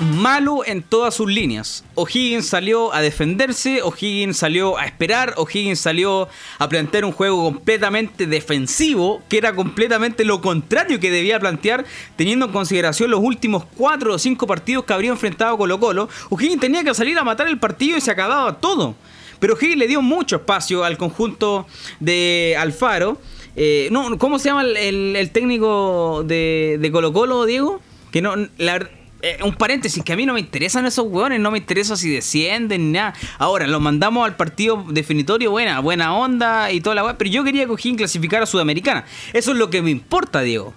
malo en todas sus líneas. O'Higgins salió a defenderse, O'Higgins salió a esperar, O'Higgins salió a plantear un juego completamente defensivo, que era completamente lo contrario que debía plantear, teniendo en consideración los últimos 4 o 5 partidos que habría enfrentado Colo Colo. O'Higgins tenía que salir a matar el partido y se acababa todo. Pero O'Higgins le dio mucho espacio al conjunto de Alfaro. Eh, no, ¿Cómo se llama el, técnico de, de Colo Colo, Diego? Que no, la, eh, un paréntesis, que a mí no me interesan esos hueones, no me interesa si descienden ni nada. Ahora, lo mandamos al partido definitorio, buena, buena onda y toda la weá, pero yo quería que clasificar a Sudamericana. Eso es lo que me importa, Diego.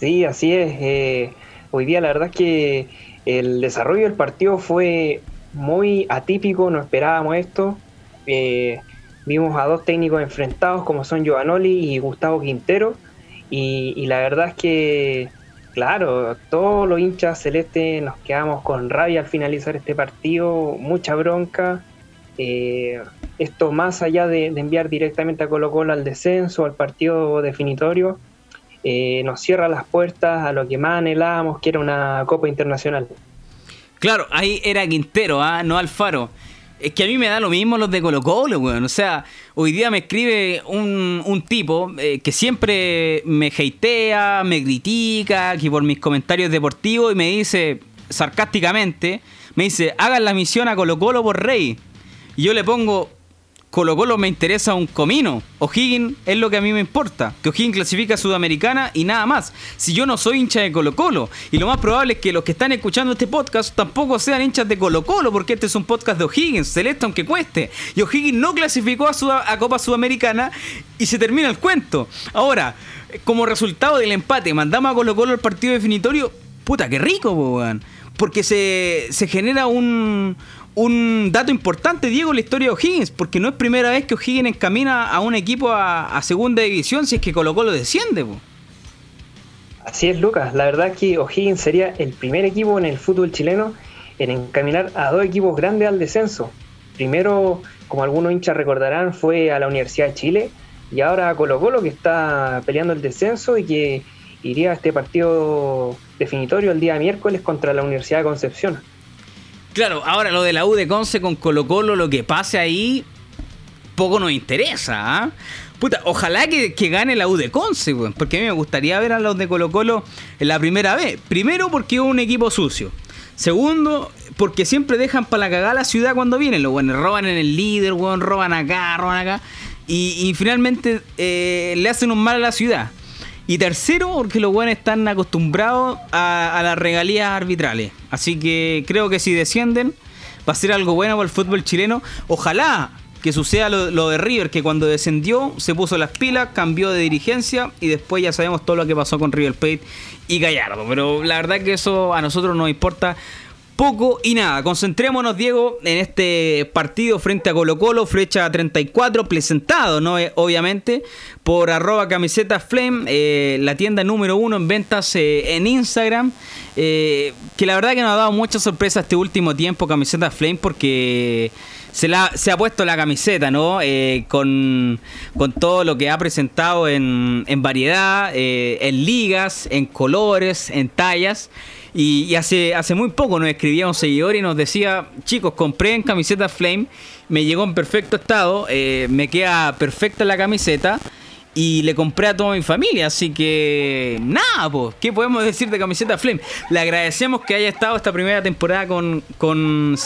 Sí, así es. Eh, hoy día la verdad es que el desarrollo del partido fue muy atípico, no esperábamos esto. Eh, vimos a dos técnicos enfrentados como son Giovanoli y Gustavo Quintero. y la verdad es que Claro, todos los hinchas celestes nos quedamos con rabia al finalizar este partido, mucha bronca. Eh, esto más allá de, enviar directamente a Colo Colo al descenso, al partido definitorio, eh, nos cierra las puertas a lo que más anhelábamos, que era una Copa Internacional. Claro, ahí era Quintero, ¿ah? no Alfaro. Es que a mí me da lo mismo los de Colo Colo, weón. O sea, hoy día me escribe un, tipo eh, que siempre me hatea, me critica, que por mis comentarios deportivos y me dice sarcásticamente, me dice, hagan la misión a Colo Colo por Rey. Y yo le pongo, Colo Colo me interesa un comino. O'Higgins es lo que a mí me importa. Que O'Higgins clasifica a Sudamericana y nada más. Si yo no soy hincha de Colo Colo. Y lo más probable es que los que están escuchando este podcast tampoco sean hinchas de Colo Colo. Porque este es un podcast de O'Higgins. Celeste aunque cueste. Y O'Higgins no clasificó a, Copa Sudamericana. Y se termina el cuento. Ahora, como resultado del empate, mandamos a Colo Colo al partido definitorio. Puta, qué rico, weón. Porque se, se genera un, un dato importante, Diego, la historia de O'Higgins, porque no es primera vez que O'Higgins encamina a un equipo a, segunda división si es que Colo Colo desciende. Así es, Lucas. La verdad es que O'Higgins sería el primer equipo en el fútbol chileno en encaminar a dos equipos grandes al descenso. Primero, como algunos hinchas recordarán, fue a la Universidad de Chile y ahora a Colo Colo que está peleando el descenso y que iría a este partido definitorio el día miércoles contra la Universidad de Concepción. Claro, ahora lo de la U de Conce con Colo Colo, lo que pase ahí, poco nos interesa. ¿ah? Puta, ojalá que, gane la U de Conce, porque a mí me gustaría ver a los de Colo Colo en la primera vez. Primero, porque es un equipo sucio. Segundo, porque siempre dejan para la cagada la ciudad cuando vienen. Los buenos roban en el líder, weón, roban acá, roban acá. Y, finalmente eh, le hacen un mal a la ciudad. Y tercero, porque los buenos están acostumbrados a, las regalías arbitrales. Así que creo que si descienden, va a ser algo bueno para el fútbol chileno. Ojalá que suceda lo, de River, que cuando descendió se puso las pilas, cambió de dirigencia y después ya sabemos todo lo que pasó con River Plate y Gallardo. Pero la verdad que eso a nosotros nos importa poco y nada. Concentrémonos, Diego, en este partido frente a Colo Colo, flecha 34, presentado, ¿no? Eh, obviamente, por arroba camiseta flame, eh, la tienda número uno en ventas eh, en Instagram. que la verdad que nos ha dado mucha sorpresa este último tiempo, camiseta flame, porque se, la, se ha puesto la camiseta, ¿no? con, todo lo que ha presentado en, en variedad, en ligas, en colores, en tallas. Y, hace, hace muy poco nos escribía un seguidor y nos decía, chicos, compré en camiseta Flame, me llegó en perfecto estado, eh, me queda perfecta la camiseta y le compré a toda mi familia. Así que, nada, pues, ¿qué podemos decir de camiseta Flame? Le agradecemos que haya estado esta primera temporada con, con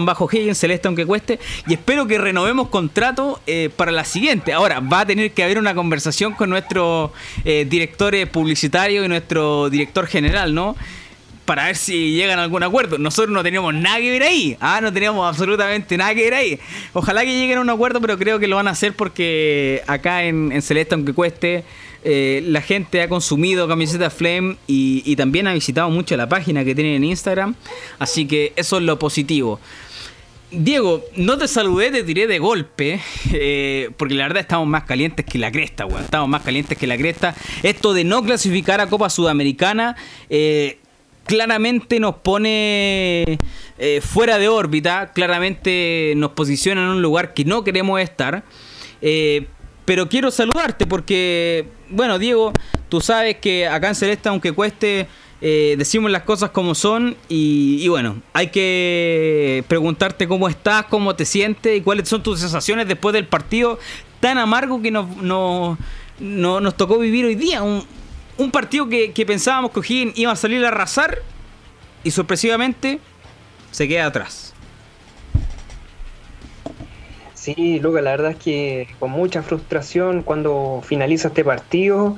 bajo Higgins, Celeste aunque cueste, y espero que renovemos contrato eh, para la siguiente. Ahora, va a tener que haber una conversación con nuestro eh, director publicitario y nuestro director general, ¿no? Para ver si llegan a algún acuerdo. Nosotros no teníamos nada que ver ahí. Ah, no teníamos absolutamente nada que ver ahí. Ojalá que lleguen a un acuerdo, pero creo que lo van a hacer porque acá en, Celeste, aunque cueste, eh, la gente ha consumido camisetas Flame y, también ha visitado mucho la página que tienen en Instagram. Así que eso es lo positivo. Diego, no te saludé, te tiré de golpe, eh, porque la verdad estamos más calientes que la cresta, weón. Estamos más calientes que la cresta. Esto de no clasificar a Copa Sudamericana, eh, claramente nos pone eh, fuera de órbita, claramente nos posiciona en un lugar que no queremos estar. Eh, pero quiero saludarte porque, bueno, Diego, tú sabes que acá en Celeste, aunque cueste, eh, decimos las cosas como son y, bueno, hay que preguntarte cómo estás, cómo te sientes y cuáles son tus sensaciones después del partido tan amargo que nos, nos tocó vivir hoy día. Un, partido que, pensábamos que O'Higgins iba a salir a arrasar y sorpresivamente se queda atrás. Sí, Lucas, la verdad es que con mucha frustración cuando finaliza este partido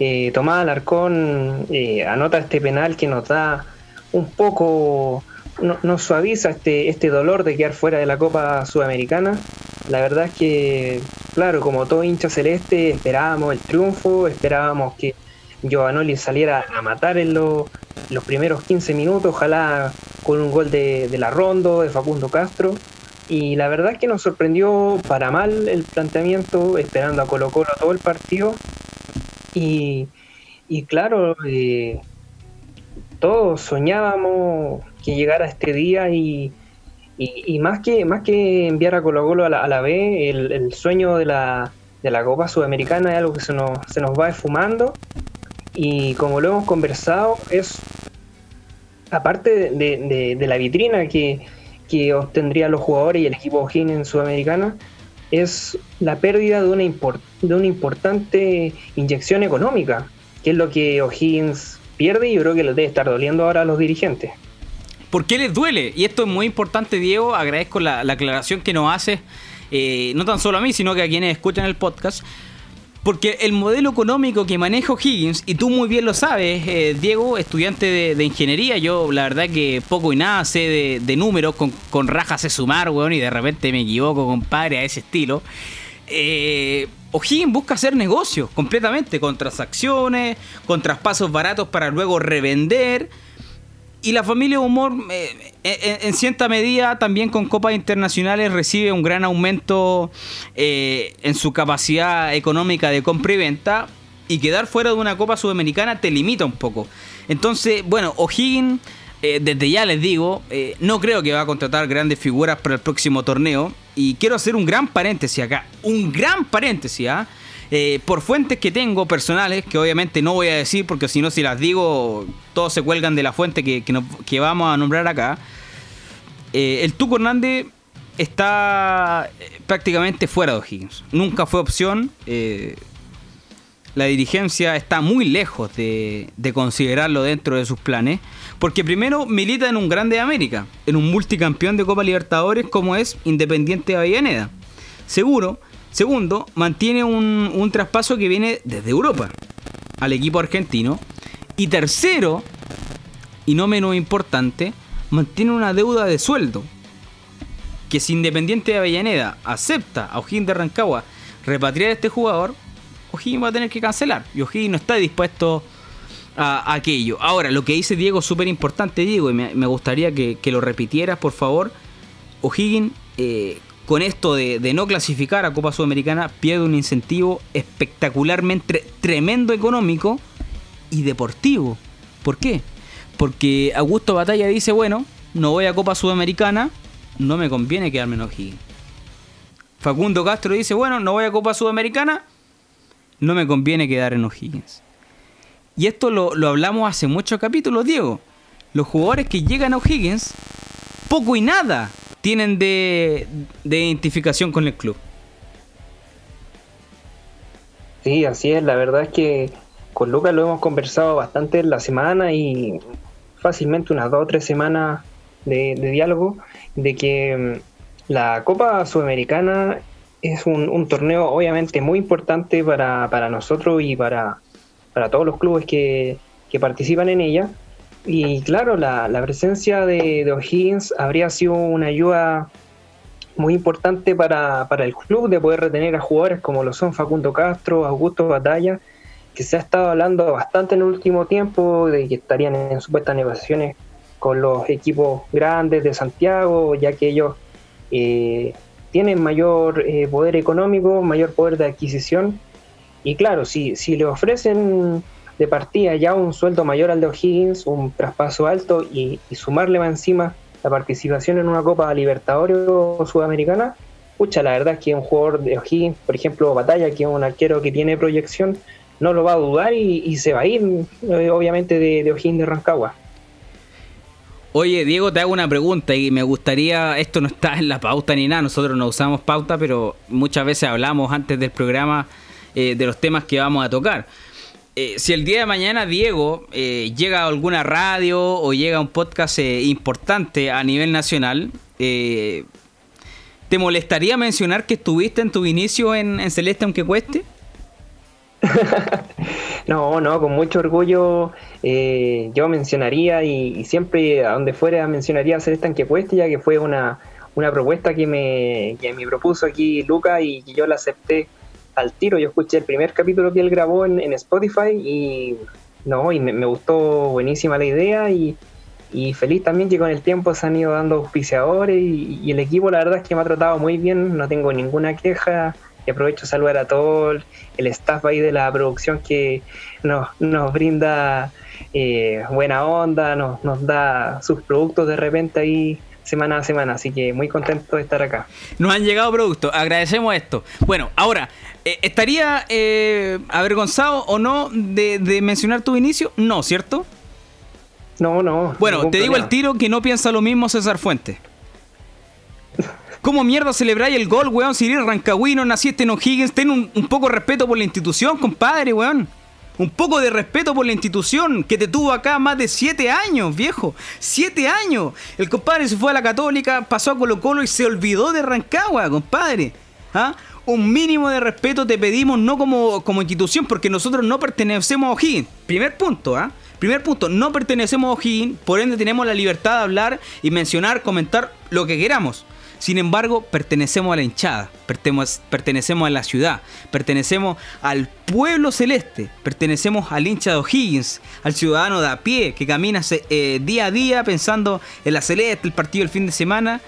eh, Tomás Alarcón eh, anota este penal que nos da un poco, no, nos suaviza este, este dolor de quedar fuera de la Copa Sudamericana. La verdad es que, claro, como todo hincha celeste, esperábamos el triunfo, esperábamos que Giovanoli saliera a matar en los primeros 15 minutos, ojalá con un gol de, de la Rondo, de Facundo Castro. Y la verdad es que nos sorprendió para mal el planteamiento, esperando a Colo Colo todo el partido. Y, claro, eh, todos soñábamos que llegara este día y, y, más, que, más que enviar a Colo Colo a la, a la B, el, sueño de la, de la Copa Sudamericana es algo que se nos, se nos va esfumando y como lo hemos conversado, es aparte de, la vitrina que, que obtendrían los jugadores y el equipo O'Higgins en Sudamericana, es la pérdida de una, de una importante inyección económica, que es lo que O'Higgins pierde y yo creo que les debe estar doliendo ahora a los dirigentes. ¿Por qué les duele? Y esto es muy importante, Diego. Agradezco la, aclaración que nos hace, eh, no tan solo a mí, sino que a quienes escuchan el podcast. Porque el modelo económico que maneja Higgins, y tú muy bien lo sabes, eh, Diego, estudiante de, ingeniería, yo la verdad que poco y nada sé de, números, con, con, rajas sé sumar, weón, y de repente me equivoco, compadre, a ese estilo. Eh, O'Higgins busca hacer negocios completamente, con transacciones, con traspasos baratos para luego revender y la familia Humor, eh, en, cierta medida, también con copas internacionales, recibe un gran aumento eh, en su capacidad económica de compra y venta. Y quedar fuera de una Copa Sudamericana te limita un poco. Entonces, bueno, O'Higgins, eh, desde ya les digo, no creo que va a contratar grandes figuras para el próximo torneo. Y quiero hacer un gran paréntesis acá. Un gran paréntesis, ¿ah? Eh, por fuentes que tengo personales, que obviamente no voy a decir porque si no, si las digo, todos se cuelgan de la fuente que, vamos a nombrar acá. Eh, el Tuco Hernández está eh, prácticamente fuera de O'Higgins. Nunca fue opción. la dirigencia está muy lejos de, de, considerarlo dentro de sus planes. Porque primero milita en un grande de América, en un multicampeón de Copa Libertadores como es Independiente de Avellaneda. Seguro Segundo, mantiene un, traspaso que viene desde Europa al equipo argentino. Y tercero, y no menos importante, mantiene una deuda de sueldo. Que si Independiente de Avellaneda acepta a O'Higgins de Rancagua repatriar a este jugador, O'Higgins va a tener que cancelar. Y O'Higgins no está dispuesto a, aquello. Ahora, lo que dice Diego es súper importante, Diego, y me, gustaría que, lo repitieras, por favor. O'Higgins eh, con esto de, no clasificar a Copa Sudamericana, pierde un incentivo espectacularmente tremendo económico y deportivo. ¿Por qué? Porque Augusto Batalla dice, bueno, no voy a Copa Sudamericana, no me conviene quedarme en O'Higgins. Facundo Castro dice, bueno, no voy a Copa Sudamericana, no me conviene quedar en O'Higgins. Y esto lo, lo hablamos hace muchos capítulos, Diego. Los jugadores que llegan a O'Higgins, poco y nada tienen de, identificación con el club. Sí, así es. La verdad es que con Lucas lo hemos conversado bastante en la semana y fácilmente unas dos o tres semanas de, diálogo de que mm, la Copa Sudamericana es un, torneo obviamente muy importante para, nosotros y para, para todos los clubes que, que participan en ella y claro, la, presencia de, O'Higgins habría sido una ayuda muy importante para, el club de poder retener a jugadores como lo son Facundo Castro, Augusto Batalla, que se ha estado hablando bastante en el último tiempo de que estarían en supuestas negociaciones con los equipos grandes de Santiago, ya que ellos eh, tienen mayor eh, poder económico, mayor poder de adquisición. Y claro, si, si le ofrecen de partida ya un sueldo mayor al de O'Higgins, un traspaso alto y, sumarle más encima la participación en una Copa Libertadores o Sudamericana, pucha, la verdad es que un jugador de O'Higgins, por ejemplo, Batalla, que es un arquero que tiene proyección, no lo va a dudar y, se va a ir, eh, obviamente, de, O'Higgins de Rancagua. Oye, Diego, te hago una pregunta y me gustaría, esto no está en la pauta ni nada, nosotros no usamos pauta, pero muchas veces hablamos antes del programa eh, de los temas que vamos a tocar. Eh, si el día de mañana Diego eh, llega a alguna radio o llega a un podcast importante a nivel nacional, ¿te molestaría mencionar que estuviste en tu inicio en, Celeste aunque cueste? no, no, con mucho orgullo eh, yo mencionaría y, siempre a donde fuera mencionaría hacer esta que cueste, ya que fue una, una propuesta que me, que me propuso aquí Luca y que yo la acepté al tiro. Yo escuché el primer capítulo que él grabó en, Spotify y no, y me, gustó buenísima la idea y, feliz también que con el tiempo se han ido dando auspiciadores y, el equipo la verdad es que me ha tratado muy bien, no tengo ninguna queja. Y aprovecho a saludar a todo el staff ahí de la producción que nos, nos brinda eh, buena onda, nos, nos da sus productos de repente ahí semana a semana, así que muy contento de estar acá. Nos han llegado productos, agradecemos esto. Bueno, ahora, eh, ¿estaría eh, avergonzado o no de, de, mencionar tu inicio? No, ¿cierto? No, no. Bueno, te digo el tiro que no piensa lo mismo César Fuente. ¿Cómo mierda celebráis el gol, weón? Si eres rancagüino, naciste en O'Higgins, ten un, poco de respeto por la institución, compadre, weón. Un poco de respeto por la institución que te tuvo acá más de siete años, viejo. Siete años. El compadre se fue a la Católica, pasó a Colo Colo y se olvidó de Rancagua, compadre. ¿Ah? Un mínimo de respeto te pedimos, no como, como institución, porque nosotros no pertenecemos a O'Higgins. Primer punto, ¿ah? Primer punto, no pertenecemos a O'Higgins, por ende tenemos la libertad de hablar y mencionar, comentar lo que queramos. Sin embargo, pertenecemos a la hinchada, pertenecemos a la ciudad, pertenecemos al pueblo celeste, pertenecemos al hincha de O'Higgins, al ciudadano de a pie que camina eh, día a día pensando en la celeste, el partido del fin de semana.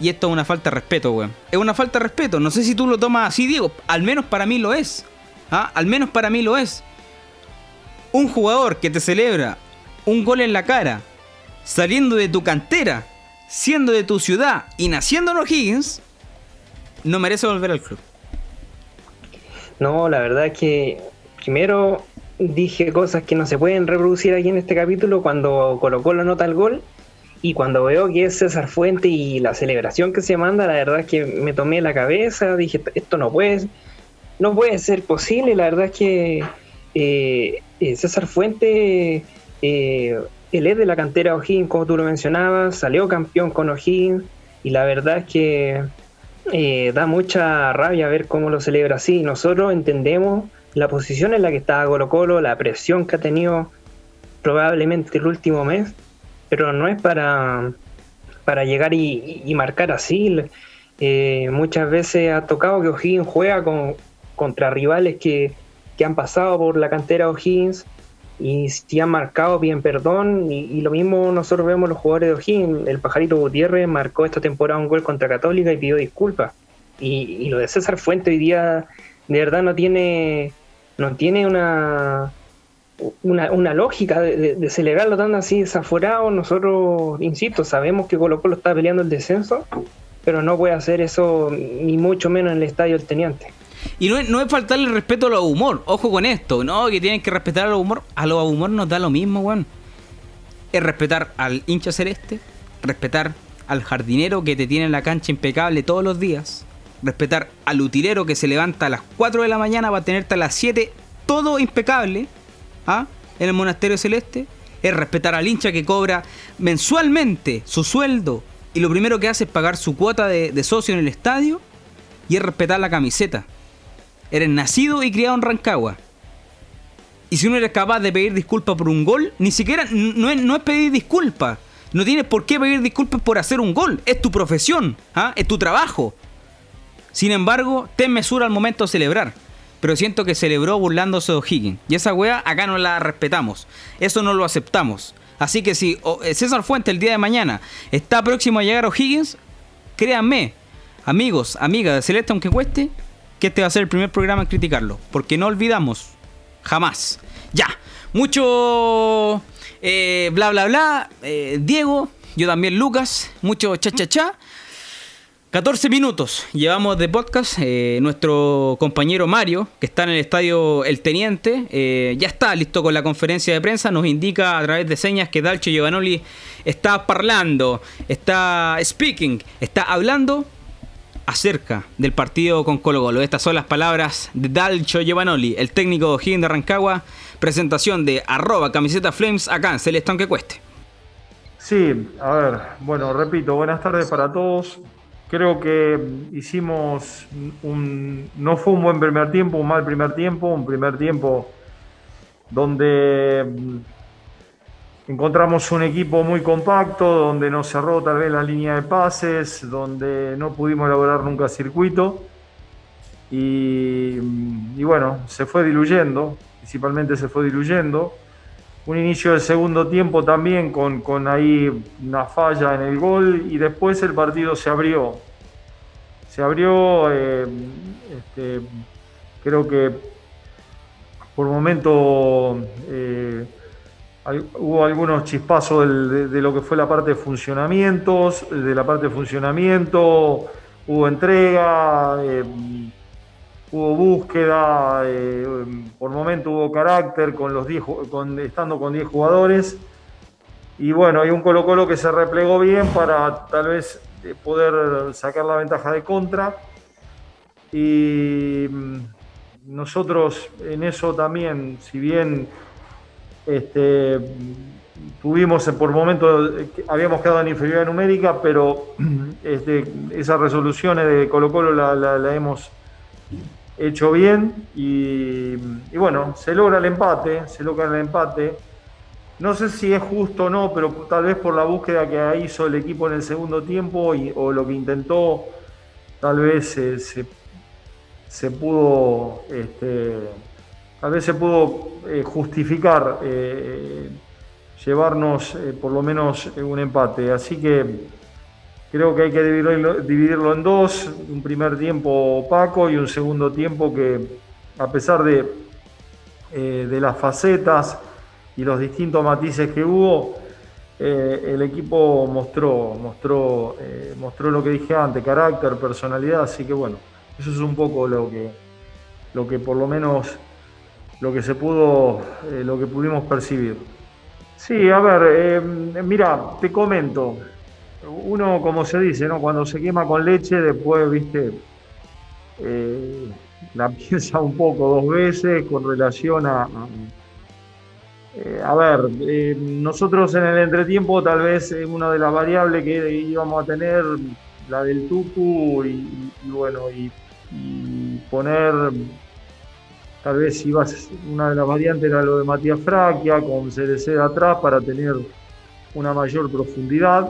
Y esto es una falta de respeto, weón. Es una falta de respeto. No sé si tú lo tomas así, Diego. Al menos para mí lo es. ¿Ah? Al menos para mí lo es. Un jugador que te celebra un gol en la cara, saliendo de tu cantera, siendo de tu ciudad y naciendo en O'Higgins, no merece volver al club. No, la verdad es que primero dije cosas que no se pueden reproducir aquí en este capítulo cuando colocó la nota al gol y cuando veo que es César Fuente y la celebración que se manda, la verdad es que me tomé la cabeza, dije, esto no puede, no puede ser posible, la verdad es que eh, eh, César Fuente eh, él es de la cantera O'Higgins, como tú lo mencionabas, salió campeón con O'Higgins y la verdad es que eh, da mucha rabia ver cómo lo celebra así. Nosotros entendemos la posición en la que estaba Colo Colo, la presión que ha tenido probablemente el último mes, pero no es para, para llegar y, marcar así. Eh, muchas veces ha tocado que O'Higgins juega con, contra rivales que, que han pasado por la cantera O'Higgins y si han marcado, bien perdón. Y, lo mismo nosotros vemos los jugadores de O'Higgins. El pajarito Gutiérrez marcó esta temporada un gol contra Católica y pidió disculpas. Y, lo de César Fuente hoy día de verdad no tiene no tiene una una, lógica de, celebrarlo tan así desaforado. Nosotros, insisto, sabemos que Colo Colo está peleando el descenso, pero no puede hacer eso ni mucho menos en el estadio del Teniente. Y no es, no es faltarle respeto a los humor. Ojo con esto, ¿no? Que tienen que respetar a los humor. A los humor nos da lo mismo, weón. Es respetar al hincha celeste, respetar al jardinero que te tiene en la cancha impecable todos los días, respetar al utilero que se levanta a las 4 de la mañana para tenerte a las 7 todo impecable, ¿ah? En el monasterio celeste, es respetar al hincha que cobra mensualmente su sueldo y lo primero que hace es pagar su cuota de, socio en el estadio y es respetar la camiseta. Eres nacido y criado en Rancagua. Y si no eres capaz de pedir disculpas por un gol, ni siquiera no es, no es pedir disculpas. No tienes por qué pedir disculpas por hacer un gol. Es tu profesión, ¿ah? es tu trabajo. Sin embargo, ten mesura al momento de celebrar. Pero siento que celebró burlándose de O'Higgins. Y esa weá acá no la respetamos. Eso no lo aceptamos. Así que si eh, César Fuente el día de mañana está próximo a llegar a O'Higgins, créanme, amigos, amigas de Celeste, aunque cueste, que este va a ser el primer programa en criticarlo. Porque no olvidamos, jamás. Ya, mucho eh, bla bla bla. Eh, Diego, yo también Lucas, mucho cha cha cha. 14 minutos llevamos de podcast. Eh, nuestro compañero Mario, que está en el estadio El Teniente, eh, ya está listo con la conferencia de prensa. Nos indica a través de señas que Dalcho Giovanoli está parlando, está speaking, está hablando acerca del partido con Colo Colo. Estas son las palabras de Dalcho Giovanoli, el técnico de O'Higgins de Rancagua. Presentación de arroba camiseta Flames acá en Celeste aunque cueste. Sí, a ver, bueno, repito, buenas tardes para todos. Creo que hicimos un. No fue un buen primer tiempo, un mal primer tiempo, un primer tiempo donde mm, encontramos un equipo muy compacto, donde nos cerró tal vez la línea de pases, donde no pudimos elaborar nunca circuito. Y, y bueno, se fue diluyendo, principalmente se fue diluyendo un inicio del segundo tiempo también con, con, ahí una falla en el gol y después el partido se abrió. Se abrió, eh, este, creo que por momento eh, hubo algunos chispazos de, lo que fue la parte de funcionamientos, de la parte de funcionamiento, hubo entrega. Eh, hubo búsqueda, eh, por momento hubo carácter con los con, estando con 10 jugadores. Y bueno, hay un Colo Colo que se replegó bien para tal vez eh, poder sacar la ventaja de contra. Y mm, nosotros en eso también, si bien este, tuvimos por momento, habíamos quedado en inferioridad numérica, pero este, esas resoluciones de Colo Colo la hemos hecho bien y, bueno, se logra el empate, se logra el empate. No sé si es justo o no, pero tal vez por la búsqueda que hizo el equipo en el segundo tiempo o lo que intentó, tal vez se, pudo, este, tal vez se pudo eh, justificar eh, llevarnos eh, por lo menos un empate. Así que Creo que hay que dividirlo, en dos, un primer tiempo opaco y un segundo tiempo que, a pesar de, eh, las facetas y los distintos matices que hubo, eh, el equipo mostró, mostró, eh, mostró lo que dije antes, carácter, personalidad, así que bueno, eso es un poco lo que, lo que por lo menos lo que se pudo, lo que pudimos percibir. Sí, a ver, mira, te comento, uno, como se dice, ¿no? cuando se quema con leche, después, viste, eh, la piensa un poco dos veces con relación a... a, eh, ver, eh, nosotros en el entretiempo tal vez una de las variables que íbamos a tener, la del Tucu, y, bueno, y, poner, tal vez iba una de las variantes era lo de Matías Fraquia, con CDC de atrás para tener una mayor profundidad.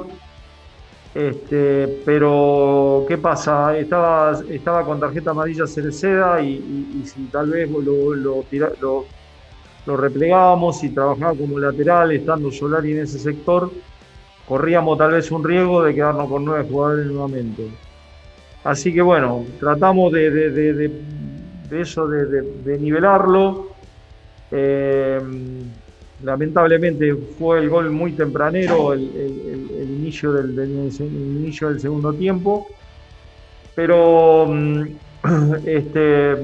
Este, pero, ¿qué pasa? Estaba, estaba con tarjeta amarilla Cereceda y, y, si tal vez lo, replegábamos y trabajaba como lateral, estando Solari en ese sector, corríamos tal vez un riesgo de quedarnos con nueve jugadores nuevamente. Así que bueno, tratamos de, eso, de, nivelarlo. Eh, lamentablemente fue el gol muy tempranero, el, inicio, del, inicio del segundo tiempo, pero mm, este,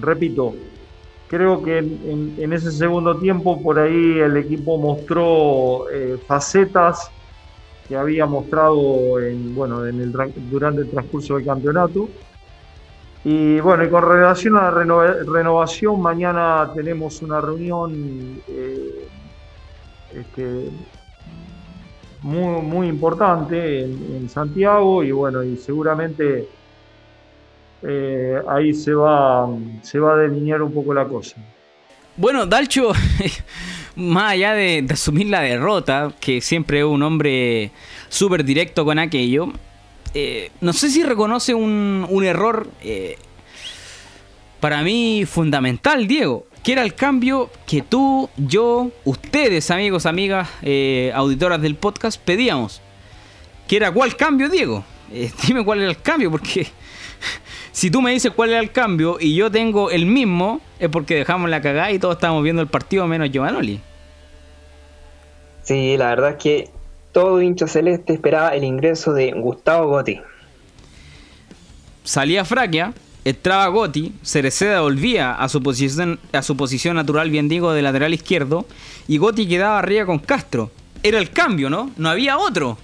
repito, creo que en, ese segundo tiempo por ahí el equipo mostró eh, facetas que había mostrado en, bueno, en el, durante el transcurso del campeonato y bueno, y con relación a la renovación, mañana tenemos una reunión eh, este, muy, muy importante en, Santiago y bueno, y seguramente eh, ahí se va, se va a delinear un poco la cosa. Bueno, Dalcho, más allá de, asumir la derrota, que siempre es un hombre súper directo con aquello, eh, no sé si reconoce un, error eh, para mí fundamental, Diego. Que era el cambio que tú, yo, ustedes, amigos, amigas, eh, auditoras del podcast, pedíamos. Que era cuál cambio, Diego. dime cuál era el cambio, porque si tú me dices cuál era el cambio y yo tengo el mismo, es porque dejamos la cagada y todos estamos viendo el partido menos Giovanoli. Sí, la verdad es que todo hincha celeste esperaba el ingreso de Gustavo Gotti. salía Fraquia, entraba Gotti, Cereceda volvía a su posición, a su posición natural, bien digo, de lateral izquierdo, y Gotti quedaba arriba con Castro. Era el cambio, ¿no? No había otro.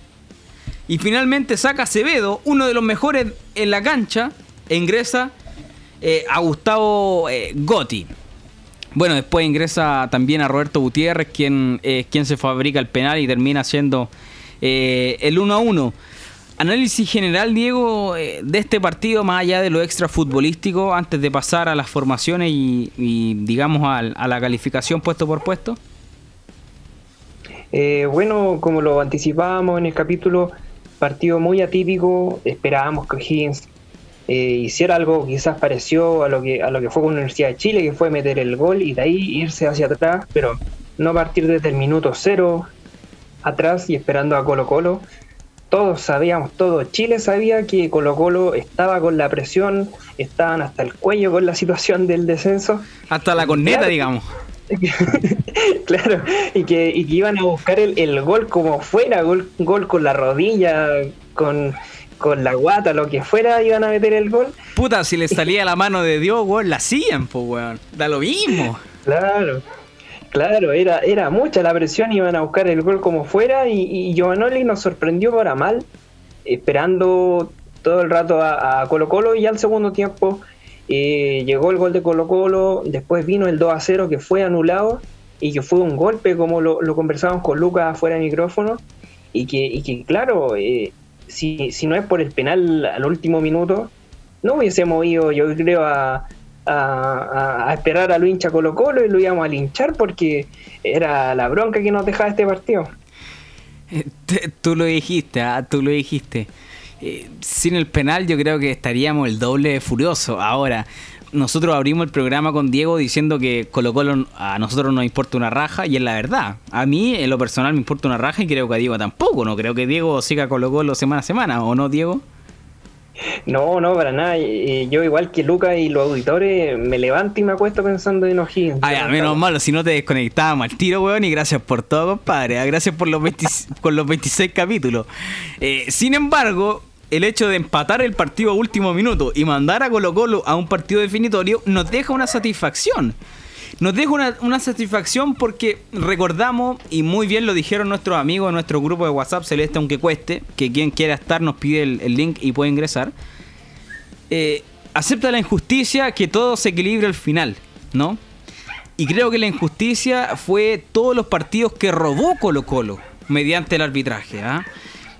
Y finalmente saca Acevedo, uno de los mejores en la cancha, e ingresa eh, a Gustavo eh, Gotti. Bueno, después ingresa también a Roberto Gutiérrez, quien es quien se fabrica el penal y termina siendo eh, el 1 a 1. Análisis general, Diego, de este partido, más allá de lo extra futbolístico, antes de pasar a las formaciones y, digamos, a, la calificación puesto por puesto. bueno, como lo anticipábamos en el capítulo, partido muy atípico. Esperábamos que Higgins eh, hiciera algo quizás pareció a lo que a lo que fue con la Universidad de Chile, que fue meter el gol y de ahí irse hacia atrás, pero no partir desde el minuto cero atrás y esperando a Colo Colo. Todos sabíamos, todo Chile sabía que Colo Colo estaba con la presión, estaban hasta el cuello con la situación del descenso. Hasta la corneta, digamos. claro, y que, y que iban a buscar el, gol como fuera, gol, gol con la rodilla, con, con la guata, lo que fuera, iban a meter el gol. Puta, si le salía la mano de Dios, weón, la hacían, pues, weón. Da lo mismo. Claro, claro, era, era mucha la presión, iban a buscar el gol como fuera y, y Giovanoli nos sorprendió para mal, esperando todo el rato a, Colo Colo y al segundo tiempo eh, llegó el gol de Colo Colo, después vino el 2 a 0 que fue anulado y que fue un golpe como lo, lo conversábamos con Lucas fuera de micrófono y que, y que claro, eh, si, si no es por el penal al último minuto, no hubiésemos ido, yo creo, a, a, esperar a lo hincha Colo Colo y lo íbamos a linchar porque era la bronca que nos dejaba este partido. Eh, tú lo dijiste, ah, tú lo dijiste. Eh, sin el penal yo creo que estaríamos el doble de furioso. Ahora, nosotros abrimos el programa con Diego diciendo que Colo Colo a nosotros nos importa una raja y es la verdad. A mí en lo personal me importa una raja y creo que a Diego tampoco. No creo que Diego siga Colo Colo semana a semana, ¿o no, Diego? No, no, para nada. Yo igual que Lucas y los auditores me levanto y me acuesto pensando en O'Higgins. Ay, a menos malo, si no te desconectábamos al tiro, weón, y gracias por todo, compadre. Ah, gracias por los, los 26 capítulos. Eh, sin embargo, el hecho de empatar el partido a último minuto y mandar a Colo Colo a un partido definitorio nos deja una satisfacción. Nos deja una, satisfacción porque recordamos, y muy bien lo dijeron nuestros amigos en nuestro grupo de WhatsApp Celeste, aunque cueste, que quien quiera estar nos pide el, link y puede ingresar. Eh, acepta la injusticia que todo se equilibre al final, ¿no? Y creo que la injusticia fue todos los partidos que robó Colo Colo mediante el arbitraje, ¿ah?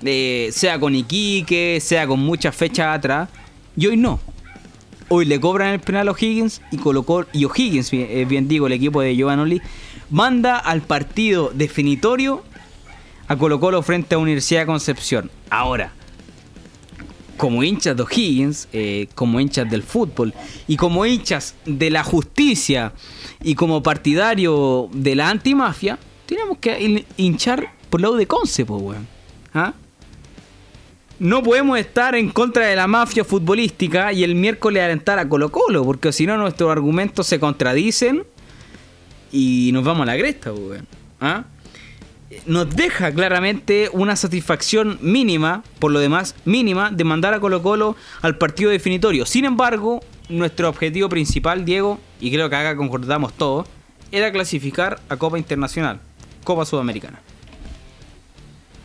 Sea con Iquique, sea con muchas fechas atrás, y hoy no. Hoy le cobran el penal a O'Higgins y colocó, y O'Higgins, eh, bien, digo, el equipo de Giovanoli, manda al partido definitorio a Colo Colo frente a Universidad de Concepción. Ahora, como hinchas de O'Higgins, eh, como hinchas del fútbol y como hinchas de la justicia y como partidario de la antimafia, tenemos que hinchar por lado de Conce, weón. ¿Ah? No podemos estar en contra de la mafia futbolística y el miércoles alentar a Colo Colo, porque si no nuestros argumentos se contradicen y nos vamos a la cresta, pues, ¿Ah? Nos deja claramente una satisfacción mínima, por lo demás mínima, de mandar a Colo Colo al partido definitorio. Sin embargo, nuestro objetivo principal, Diego, y creo que acá concordamos todos, era clasificar a Copa Internacional, Copa Sudamericana.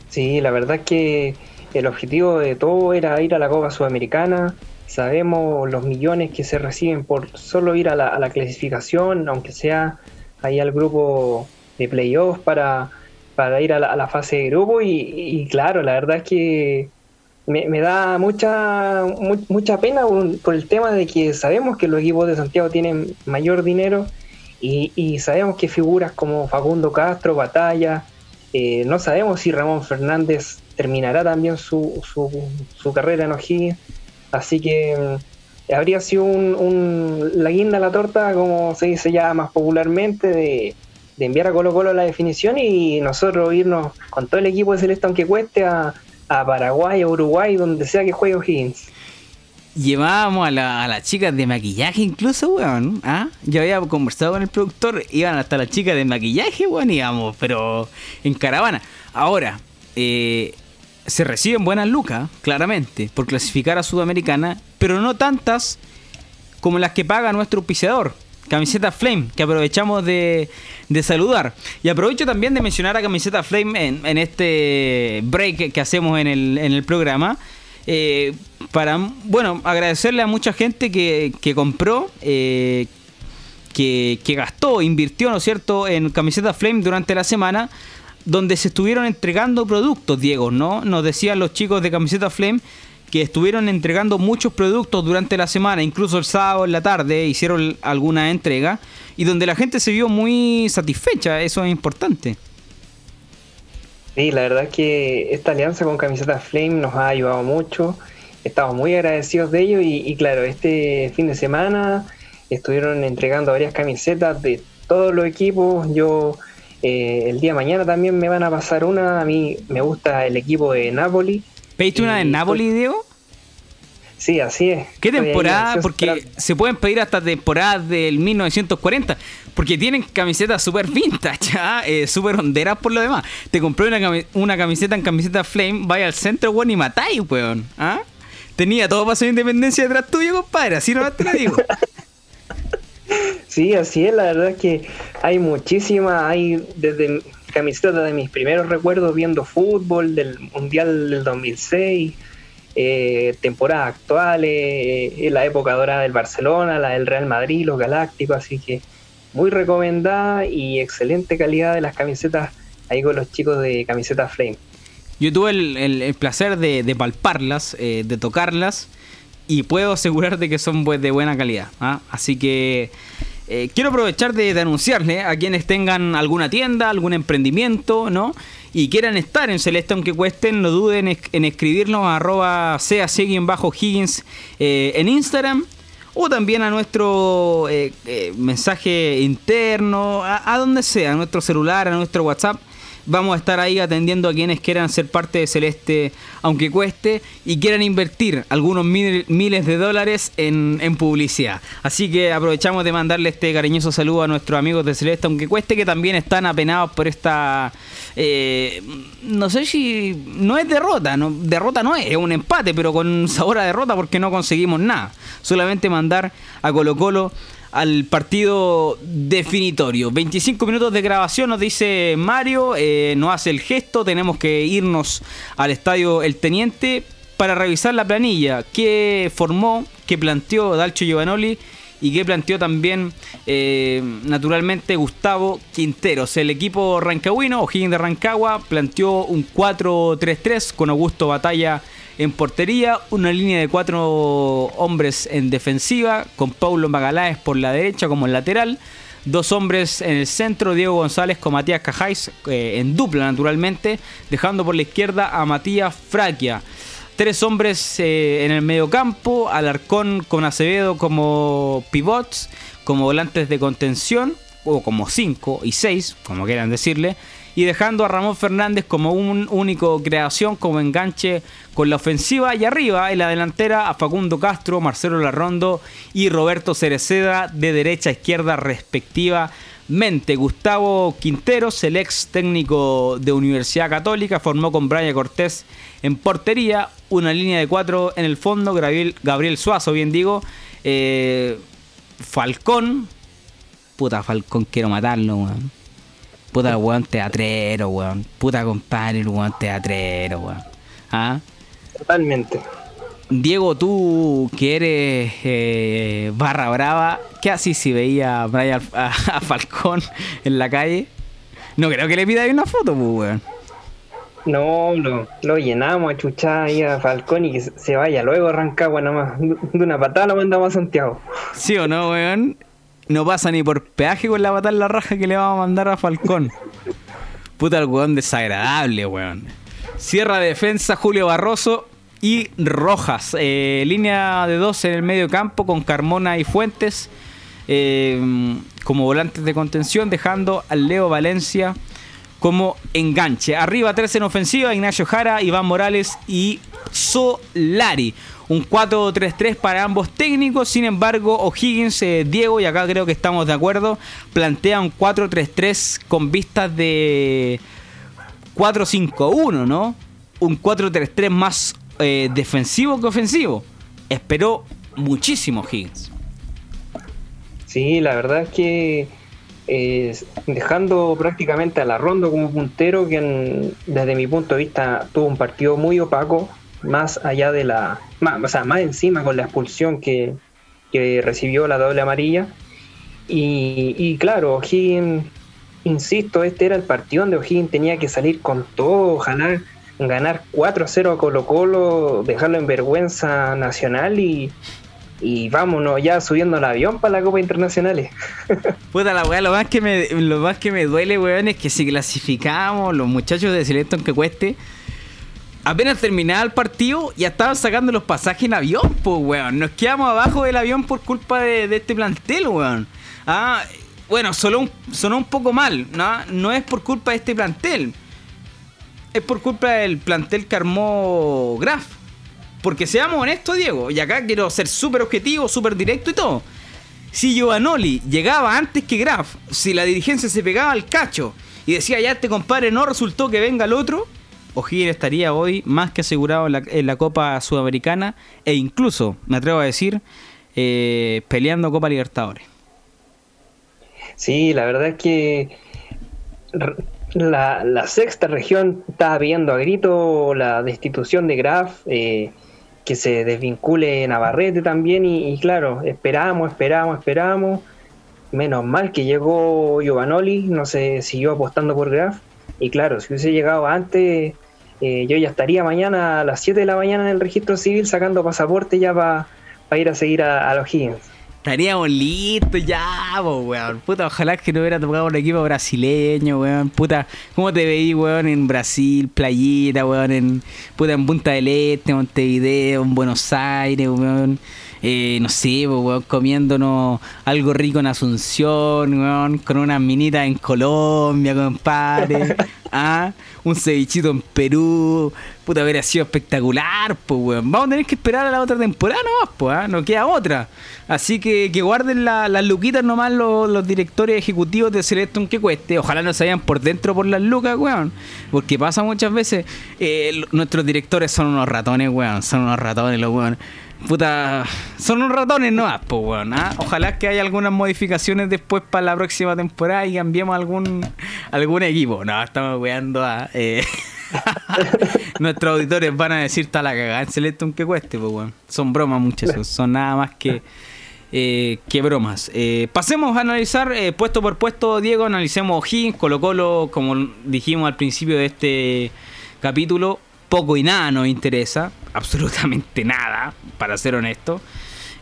Sí, la verdad es que el objetivo de todo era ir a la Copa Sudamericana. Sabemos los millones que se reciben por solo ir a la, clasificación, aunque sea ahí al grupo de playoffs para, para ir a la, fase de grupo. Y, claro, la verdad es que me, da mucha, mucha pena por, el tema de que sabemos que los equipos de Santiago tienen mayor dinero y, sabemos que figuras como Facundo Castro, Batalla, eh, no sabemos si Ramón Fernández terminará también su, su, carrera en O'Higgins. Así que mm, habría sido un, la guinda a la torta, como se dice ya más popularmente, de, enviar a Colo Colo la definición y nosotros irnos con todo el equipo de Celeste, aunque cueste, a, Paraguay, a Uruguay, donde sea que juegue O'Higgins. Llevábamos a, las chicas de maquillaje incluso, weón. ¿ah? Yo había conversado con el productor, iban hasta las chicas de maquillaje, weón, íbamos, pero en caravana. Ahora, eh, se reciben buenas lucas, claramente, por clasificar a Sudamericana, pero no tantas como las que paga nuestro auspiciador, Camiseta Flame, que aprovechamos de, de, saludar. Y aprovecho también de mencionar a Camiseta Flame en, este break que hacemos en el, en el programa. Eh, para, bueno, agradecerle a mucha gente que, que compró, eh, que, que, gastó, invirtió, ¿no es cierto?, en Camiseta Flame durante la semana, donde se estuvieron entregando productos, Diego, ¿no? Nos decían los chicos de Camiseta Flame que estuvieron entregando muchos productos durante la semana, incluso el sábado en la tarde hicieron alguna entrega y donde la gente se vio muy satisfecha, eso es importante. Sí, la verdad es que esta alianza con Camiseta Flame nos ha ayudado mucho, estamos muy agradecidos de ello y, claro, este fin de semana estuvieron entregando varias camisetas de todos los equipos, yo eh, el día de mañana también me van a pasar una, a mí me gusta el equipo de Napoli, ¿Pediste una de Napoli, Diego? Sí, así es. ¿Qué temporada? Porque se pueden pedir hasta temporadas del 1940. Porque tienen camisetas súper vintage, ¿ah? eh, súper honderas por lo demás. Te compré una, camiseta en camiseta Flame, vaya al centro, weón, y matáis, weón. ¿ah? Tenía todo paso de independencia detrás tuyo, compadre. Así no te lo digo. sí, así es. La verdad es que hay muchísimas. Hay desde camiseta de mis primeros recuerdos viendo fútbol del Mundial del 2006, eh, temporadas actuales, eh, la época dorada del Barcelona, la del Real Madrid, los Galácticos, así que muy recomendada y excelente calidad de las camisetas ahí con los chicos de camiseta Flame. Yo tuve el, placer de, palparlas, eh, de tocarlas y puedo asegurarte que son de buena calidad. ¿ah? Así que eh, quiero aprovechar de, anunciarle a quienes tengan alguna tienda, algún emprendimiento, ¿no? Y quieran estar en Celeste aunque cuesten, no duden en escribirnos a arroba bajo Higgins eh, en Instagram o también a nuestro eh, mensaje interno, a, a, donde sea, a nuestro celular, a nuestro WhatsApp Vamos a estar ahí atendiendo a quienes quieran ser parte de Celeste, aunque cueste, y quieran invertir algunos miles de dólares en, publicidad. Así que aprovechamos de mandarle este cariñoso saludo a nuestros amigos de Celeste, aunque cueste, que también están apenados por esta... Eh, no sé si... No es derrota, no, derrota no es, es un empate, pero con sabor a derrota porque no conseguimos nada. Solamente mandar a Colo Colo al partido definitorio. 25 minutos de grabación, nos dice Mario, eh, nos hace el gesto, tenemos que irnos al estadio El Teniente para revisar la planilla que formó, que planteó Dalcho Giovanoli y que planteó también eh, naturalmente Gustavo Quinteros. El equipo rancagüino, O'Higgins de Rancagua, planteó un 4-3-3 con Augusto Batalla en portería, una línea de cuatro hombres en defensiva, con Paulo Magaláes por la derecha como lateral. Dos hombres en el centro, Diego González con Matías Cajáis eh, en dupla naturalmente, dejando por la izquierda a Matías Fraquia. Tres hombres eh, en el medio campo, Alarcón con Acevedo como pivots, como volantes de contención, o como cinco y seis, como quieran decirle y dejando a Ramón Fernández como un único creación, como enganche con la ofensiva y arriba en la delantera a Facundo Castro, Marcelo Larrondo y Roberto Cereceda de derecha a izquierda respectivamente. Gustavo Quinteros, el ex técnico de Universidad Católica, formó con Brian Cortés en portería, una línea de cuatro en el fondo, Gabriel, Gabriel Suazo, bien digo, eh, Falcón, puta Falcón, quiero matarlo, weón. Puta, weón, teatrero, weón. Puta, compadre, weón, teatrero, weón. ¿Ah? Totalmente. Diego, tú que eres eh, barra brava, ¿qué así si veía a, Brian, a, Falcón en la calle? No creo que le pida ahí una foto, pues, weón. No, lo, lo llenamos a chuchar ahí a Falcón y que se vaya. Luego arrancaba nada más. De una patada lo mandamos a Santiago. ¿Sí o no, weón? No pasa ni por peaje con la patada en la raja que le vamos a mandar a Falcón. Puta el weón desagradable, weón. Cierra de defensa Julio Barroso y Rojas. Eh, línea de dos en el medio campo con Carmona y Fuentes eh, como volantes de contención, dejando al Leo Valencia como enganche. Arriba tres en ofensiva, Ignacio Jara, Iván Morales y Solari un 4-3-3 para ambos técnicos. Sin embargo, O'Higgins, eh, Diego, y acá creo que estamos de acuerdo, plantea un 4-3-3 con vistas de 4-5-1, ¿no? un 4-3-3 más eh, defensivo que ofensivo. Esperó muchísimo Higgins. Sí, la verdad es que eh, dejando prácticamente a la Rondo como puntero, que desde mi punto de vista tuvo un partido muy opaco, más allá de la. Más, o sea, más encima con la expulsión que, que recibió la doble amarilla. Y, y claro, O'Higgins, insisto, este era el partido donde O'Higgins tenía que salir con todo, ojalá ganar 4-0 a Colo Colo, dejarlo en vergüenza nacional y, y vámonos ya subiendo el avión para la Copa Internacionales. Puta la weá, lo más que me, lo más que me duele, weón, es que si clasificamos los muchachos de Selecton que cueste, apenas terminaba el partido, ya estaban sacando los pasajes en avión, pues weón. Nos quedamos abajo del avión por culpa de, este plantel, weón. Ah, bueno, sonó un, sonó un poco mal, ¿no? No es por culpa de este plantel es por culpa del plantel que armó Graf. Porque seamos honestos, Diego, y acá quiero ser súper objetivo, súper directo y todo. Si Giovanoli llegaba antes que Graf, si la dirigencia se pegaba al cacho y decía ya este compadre no resultó que venga el otro, O'Higgins estaría hoy más que asegurado en la, Copa Sudamericana e incluso, me atrevo a decir, eh, peleando Copa Libertadores. Sí, la verdad es que la, sexta región está viendo a grito la destitución de Graf, eh, que se desvincule Navarrete también, y, claro, esperamos, esperamos, esperamos. Menos mal que llegó Giovanoli, no se siguió apostando por Graf. Y claro, si hubiese llegado antes, eh, yo ya estaría mañana a las 7 de la mañana en el registro civil sacando pasaporte ya para ir a seguir a, a los Higgins. Estaríamos listos ya, weón. Puta, ojalá que no hubiera tocado un equipo brasileño, weón. Puta, ¿cómo te veí, weón, en Brasil, playita, weón, en, puta, en Punta del Este, Montevideo, en Buenos Aires, weón. Eh, no sé, weón, comiéndonos algo rico en Asunción, weón, con unas minitas en Colombia, compadre. ¿Ah? Un cevichito en Perú. Puta, habría sido espectacular, pues, weón. Vamos a tener que esperar a la otra temporada nomás, pues, ¿ah? No queda otra. Así que que guarden las luquitas nomás los, directores ejecutivos de Selecton que cueste. Ojalá no se vayan por dentro por las lucas, weón. Porque pasa muchas veces. Eh, nuestros directores son unos ratones, weón. Son unos ratones, los weón. Puta, son unos ratones nomás, pues, weón. ¿ah? Ojalá que haya algunas modificaciones después para la próxima temporada y cambiemos algún, algún equipo. No, estamos weando a. Eh. Nuestros auditores van a decir tal la cagada en Selectum que cueste, pues bueno. Son bromas muchachos, son nada más que, eh, que bromas. Eh, pasemos a analizar eh, puesto por puesto, Diego, analicemos O'Higgins, Colo Colo, como dijimos al principio de este capítulo, poco y nada nos interesa, absolutamente nada, para ser honesto.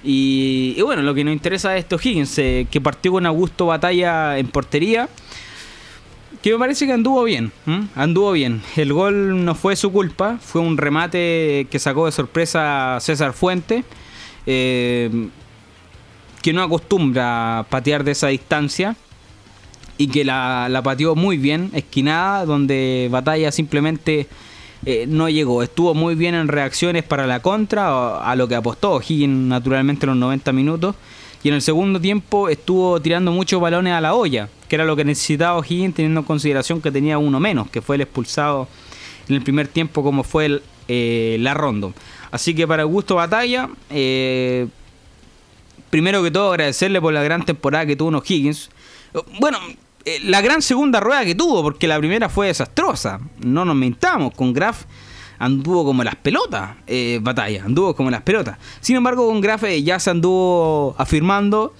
Y, bueno, lo que nos interesa es esto O'Higgins, que partió con Augusto Batalla en portería que me parece que anduvo bien, anduvo bien. El gol no fue su culpa, fue un remate que sacó de sorpresa César Fuente, eh, que no acostumbra a patear de esa distancia y que la, la pateó muy bien, esquinada, donde Batalla simplemente eh, no llegó. Estuvo muy bien en reacciones para la contra, a lo que apostó Higgins naturalmente en los 90 minutos y en el segundo tiempo estuvo tirando muchos balones a la olla, que era lo que necesitaba O'Higgins teniendo en consideración que tenía uno menos, que fue el expulsado en el primer tiempo como fue el, eh, la Rondo. Así que para gusto batalla, eh, primero que todo agradecerle por la gran temporada que tuvo O'Higgins. Bueno, eh, la gran segunda rueda que tuvo, porque la primera fue desastrosa, no nos mentamos, con Graf anduvo como las pelotas, eh, batalla, anduvo como las pelotas. Sin embargo, con Grafe ya se anduvo afirmando.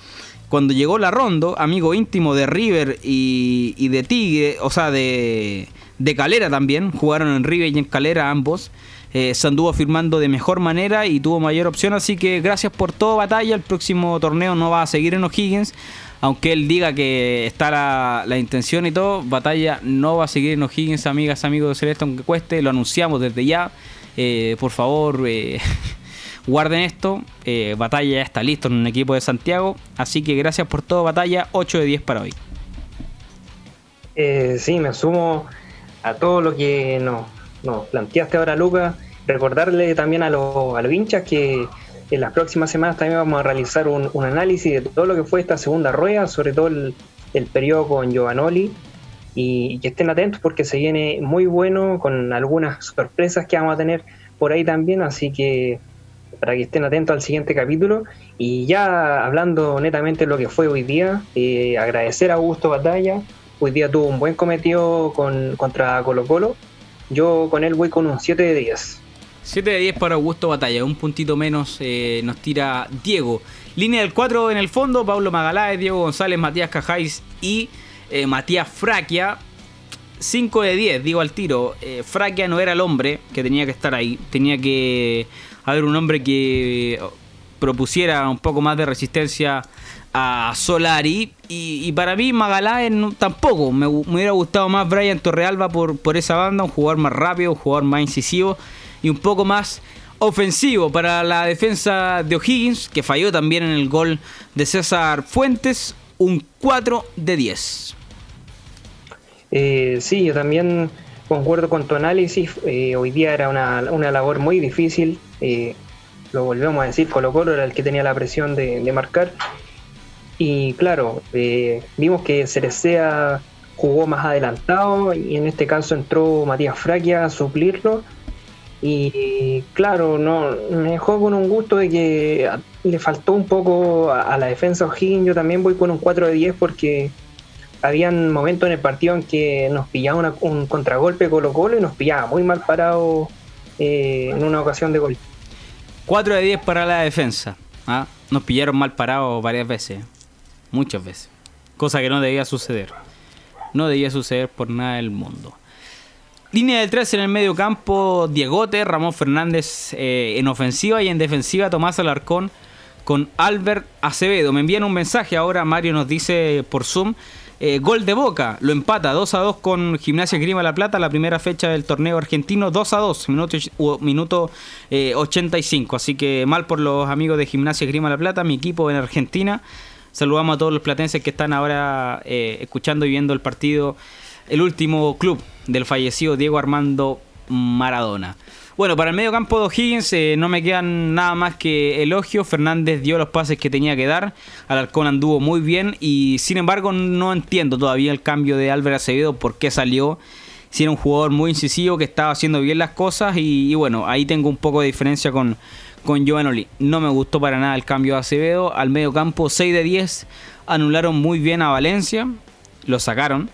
Cuando llegó la Rondo, amigo íntimo de River y, de Tigre, o sea, de, de Calera también, jugaron en River y en Calera ambos. Eh, se anduvo firmando de mejor manera y tuvo mayor opción. Así que gracias por todo, batalla. El próximo torneo no va a seguir en O'Higgins aunque él diga que está la, intención y todo, Batalla no va a seguir en O'Higgins, amigas, amigos de Celeste, aunque cueste, lo anunciamos desde ya. Eh, por favor, eh, guarden esto. Eh, Batalla ya está listo en un equipo de Santiago, así que gracias por todo, Batalla. 8 de 10 para hoy. sí, me sumo a todo lo que nos, planteaste ahora, Lucas. Recordarle también a, los, a los hinchas que en las próximas semanas también vamos a realizar un, análisis de todo lo que fue esta segunda rueda, sobre todo el, periodo con Giovanoli. y que estén atentos porque se viene muy bueno con algunas sorpresas que vamos a tener por ahí también, así que para que estén atentos al siguiente capítulo. Y ya hablando netamente de lo que fue hoy día, eh, agradecer a Augusto Batalla. Hoy día tuvo un buen cometido con, contra Colo Colo. Yo con él voy con un 7 de 10. 7 de 10 para Augusto Batalla, un puntito menos eh, nos tira Diego. Línea del 4 en el fondo, Pablo Magaláes, Diego González, Matías Cajáis y eh, Matías Fraquia. 5 de 10, digo al tiro. Fraquia no era el hombre que tenía que estar ahí. Tenía que haber un hombre que propusiera un poco más de resistencia a Solari. Y, para mí Magaláes tampoco. Me, hubiera gustado más Brian Torrealba por, por esa banda. Un jugador más rápido, un jugador más incisivo y un poco más ofensivo para la defensa de O'Higgins, que falló también en el gol de César Fuentes. Un 4 de 10. Eh, sí, yo también concuerdo con tu análisis. Eh, hoy día era una, una labor muy difícil. Eh, lo volvemos a decir, Colo Colo era el que tenía la presión de, marcar. Y claro, vimos que Cerecea jugó más adelantado y en este caso entró Matías Fraquia a suplirlo. Y claro, no me dejó con un gusto de que le faltó un poco a, la defensa O'Higgins. Yo también voy con un 4 de 10 porque habían momentos en el partido en que nos pillaba un contragolpe Colo Colo y nos pillaba muy mal parado eh, en una ocasión de gol. 4 de 10 para la defensa. ¿ah? Nos pillaron mal parados varias veces. Muchas veces. Cosa que no debía suceder. No debía suceder por nada del mundo. Línea de 3 en el medio campo, Diegote, Ramón Fernández eh, en ofensiva y en defensiva Tomás Alarcón con Albert Acevedo. Me envían un mensaje ahora, Mario nos dice por Zoom eh, gol de Boca, lo empata 2 a 2 con Gimnasia Grima La Plata, la primera fecha del torneo argentino, 2 a 2, minuto, minuto 85. Eh, Así que mal por los amigos de Gimnasia Grima La Plata, mi equipo en Argentina. Saludamos a todos los platenses que están ahora eh, escuchando y viendo el partido, el último club del fallecido Diego Armando Maradona. Bueno, para el medio campo de O'Higgins eh, no me quedan nada más que elogio. Fernández dio los pases que tenía que dar. Alarcón anduvo muy bien y sin embargo no entiendo todavía el cambio de Álvaro Acevedo, por qué salió. Si era un jugador muy incisivo que estaba haciendo bien las cosas y, bueno, ahí tengo un poco de diferencia con, con Oli. No me gustó para nada el cambio de Acevedo. Al medio campo 6 de 10 anularon muy bien a Valencia, lo sacaron.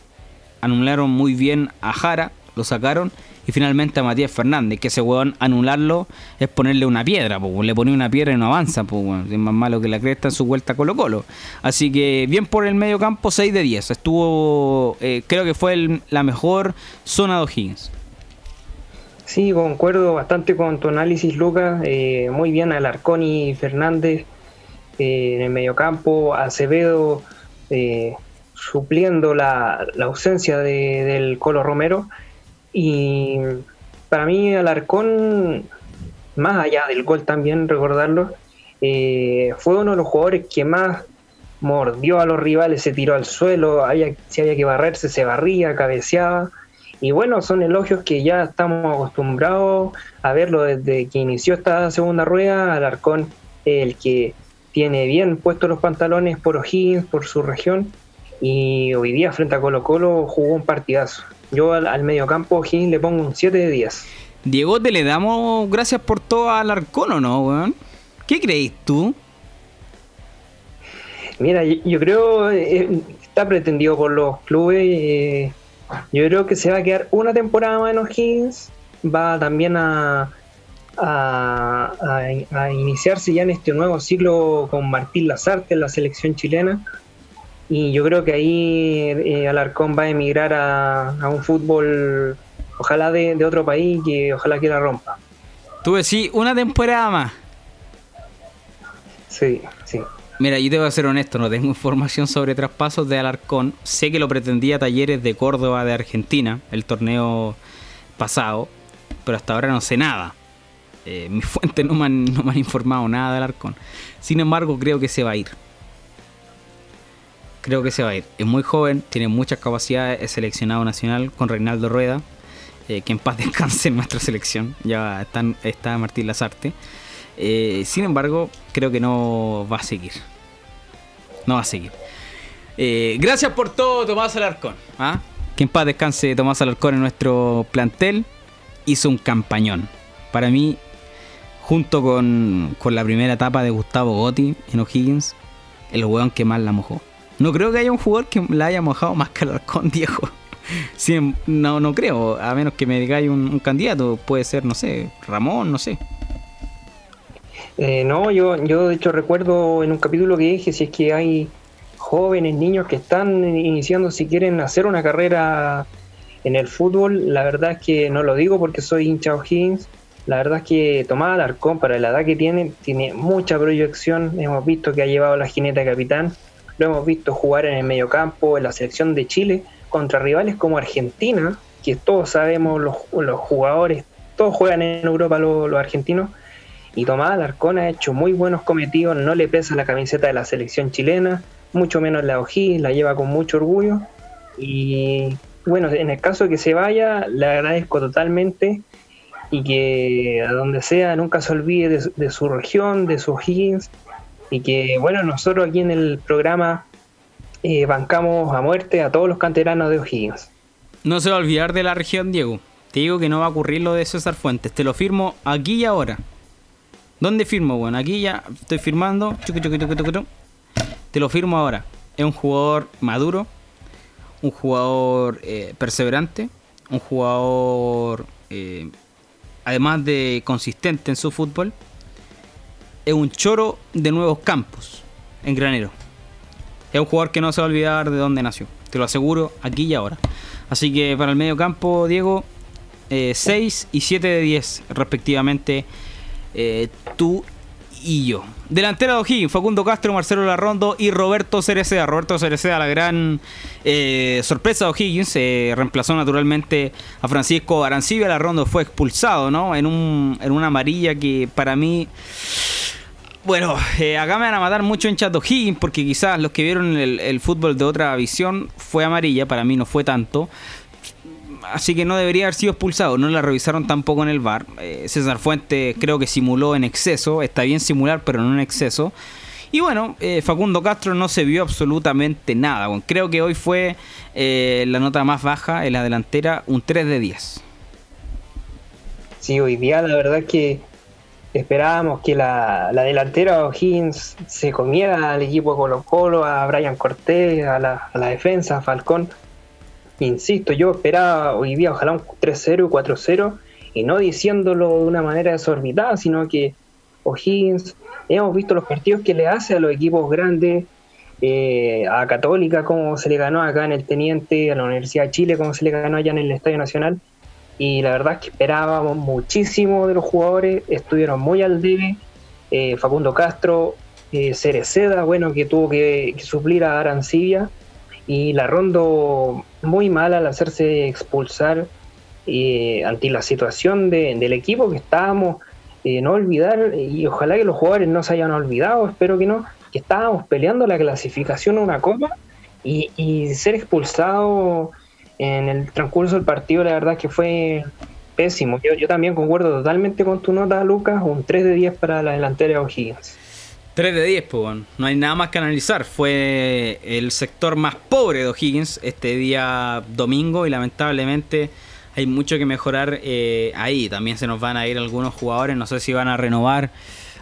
Anularon muy bien a Jara, lo sacaron y finalmente a Matías Fernández, que ese weón anularlo es ponerle una piedra, le pone una piedra y no avanza, pues, es más malo que la cresta en su vuelta Colo Colo. Así que bien por el medio campo, 6 de 10. Estuvo, eh, creo que fue la mejor zona de O'Higgins. Sí, concuerdo bastante con tu análisis, Lucas. Eh, muy bien Alarcón y Fernández eh, en el mediocampo, Acevedo supliendo la, ausencia del Colo Romero y para mí Alarcón, más allá del gol también, recordarlo, eh, fue uno de los jugadores que más mordió a los rivales, se tiró al suelo, si había que barrerse, se barría, cabeceaba. Y bueno, son elogios que ya estamos acostumbrados a verlo desde que inició esta segunda rueda. Alarcón, el que tiene bien puestos los pantalones por O'Higgins, por su región. Y hoy día frente a Colo Colo jugó un partidazo. Yo al, al mediocampo Gin le pongo un 7 de 10. Diego, te le damos gracias por todo al Arcón, ¿o no, weón? ¿Qué crees tú? Mira, yo, creo eh, está pretendido por los clubes. Eh, yo creo que se va a quedar una temporada más en O'Higgins. Va también a, a, a, iniciarse ya en este nuevo ciclo con Martín Lazarte en la selección chilena. Y yo creo que ahí eh, Alarcón va a emigrar a, un fútbol, ojalá de, otro país, que ojalá que la rompa. Tú decís, una temporada más. Sí, sí. Mira, yo te voy a ser honesto, no tengo información sobre traspasos de Alarcón. Sé que lo pretendía Talleres de Córdoba de Argentina, el torneo pasado, pero hasta ahora no sé nada. Eh, mis fuentes no no me han informado nada de Alarcón. Sin embargo, creo que se va a ir creo que se va a ir. Es muy joven, tiene muchas capacidades, es seleccionado nacional con Reinaldo Rueda, eh, que en paz descanse en nuestra selección, ya está, está Martín Lazarte. Eh, sin embargo, creo que no va a seguir. No va a seguir. Eh, gracias por todo, Tomás Alarcón. ¿ah? que en paz descanse Tomás Alarcón en nuestro plantel, hizo un campañón. Para mí, junto con, con la primera etapa de Gustavo Gotti en O'Higgins, el weón que más la mojó. No creo que haya un jugador que la haya mojado más que Alarcón, Diego. Sí, no, no creo, a menos que me digáis un, un candidato, puede ser, no sé, Ramón, no sé. Eh, no, yo, yo de hecho recuerdo en un capítulo que dije si es que hay jóvenes, niños que están iniciando si quieren hacer una carrera en el fútbol, la verdad es que no lo digo porque soy hincha O'Higgins, la verdad es que Tomás Alarcón para la edad que tiene, tiene mucha proyección, hemos visto que ha llevado la jineta capitán, lo hemos visto jugar en el mediocampo, en la selección de Chile, contra rivales como Argentina, que todos sabemos los, los jugadores, todos juegan en Europa los, los argentinos, y Tomás Alarcón ha hecho muy buenos cometidos, no le pesa la camiseta de la selección chilena, mucho menos la O'Higgins, la lleva con mucho orgullo. Y bueno, en el caso de que se vaya, le agradezco totalmente y que a donde sea nunca se olvide de, de su región, de su O'Higgins. Y que bueno, nosotros aquí en el programa eh, bancamos a muerte a todos los canteranos de O'Higgins. No se va a olvidar de la región, Diego. Te digo que no va a ocurrir lo de César Fuentes. Te lo firmo aquí y ahora. ¿Dónde firmo? Bueno, aquí ya estoy firmando. Te lo firmo ahora. Es un jugador maduro, un jugador eh, perseverante, un jugador, eh, además de consistente en su fútbol, es un choro de nuevos campos en granero. Es un jugador que no se va a olvidar de dónde nació. Te lo aseguro aquí y ahora. Así que para el medio campo, Diego, eh, 6 y 7 de 10 respectivamente eh, tú y yo. Delantera de O'Higgins, Facundo Castro, Marcelo Larrondo y Roberto Cereceda. Roberto Cereceda, la gran eh, sorpresa de O'Higgins, eh, reemplazó naturalmente a Francisco Arancibia. Larrondo fue expulsado, ¿no? En, un, en una amarilla que para mí... Bueno, eh, acá me van a matar mucho en Chato O'Higgins porque quizás los que vieron el fútbol de otra visión fue amarilla, para mí no fue tanto así que no debería haber sido expulsado. No la revisaron tampoco en el bar. Eh, César Fuente creo que simuló en exceso. Está bien simular, pero no en exceso. Y bueno, eh, Facundo Castro no se vio absolutamente nada. Creo que hoy fue eh, la nota más baja en la delantera, un 3 de 10. Sí, hoy día la verdad es que esperábamos que la, la delantera O'Higgins se comiera al equipo de Colo Colo, a Brian Cortés, a la, a la defensa, a Falcón insisto, yo esperaba hoy día ojalá un 3-0 y 4-0 y no diciéndolo de una manera desorbitada, sino que O'Higgins, hemos visto los partidos que le hace a los equipos grandes, eh, a Católica, como se le ganó acá en el Teniente, a la Universidad de Chile, como se le ganó allá en el Estadio Nacional. Y la verdad es que esperábamos muchísimo de los jugadores, estuvieron muy al debe. Eh, Facundo Castro, eh, Cereceda, bueno, que tuvo que suplir a Arancibia y la Rondo muy mal al hacerse expulsar eh, ante la situación de, del equipo que estábamos, eh, no olvidar, y ojalá que los jugadores no se hayan olvidado, espero que no, que estábamos peleando la clasificación a una copa y, ser expulsado en el transcurso del partido, la verdad que fue pésimo. Yo, yo también concuerdo totalmente con tu nota, Lucas, un 3 de 10 para la delantera de O'Higgins. 3 de 10, pues no hay nada más que analizar. Fue el sector más pobre de O'Higgins este día domingo y lamentablemente hay mucho que mejorar eh, ahí. También se nos van a ir algunos jugadores, no sé si van a renovar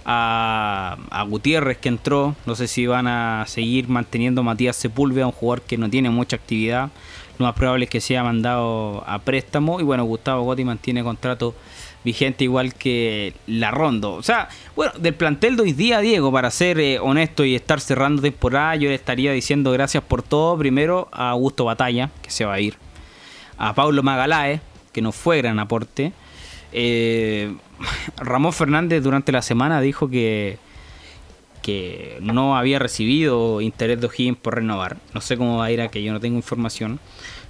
a, a Gutiérrez que entró, no sé si van a seguir manteniendo a Matías Sepúlveda, un jugador que no tiene mucha actividad. Lo más probable es que sea mandado a préstamo y bueno, Gustavo Gotti mantiene contrato vigente igual que la Rondo. O sea, bueno, del plantel de hoy día, Diego, para ser eh, honesto y estar cerrando temporada, yo le estaría diciendo gracias por todo. Primero a Augusto Batalla, que se va a ir. A Pablo Magalae, que no fue gran aporte. Eh, Ramón Fernández durante la semana dijo que, que no había recibido interés de O'Higgins por renovar. No sé cómo va a ir a que yo no tengo información.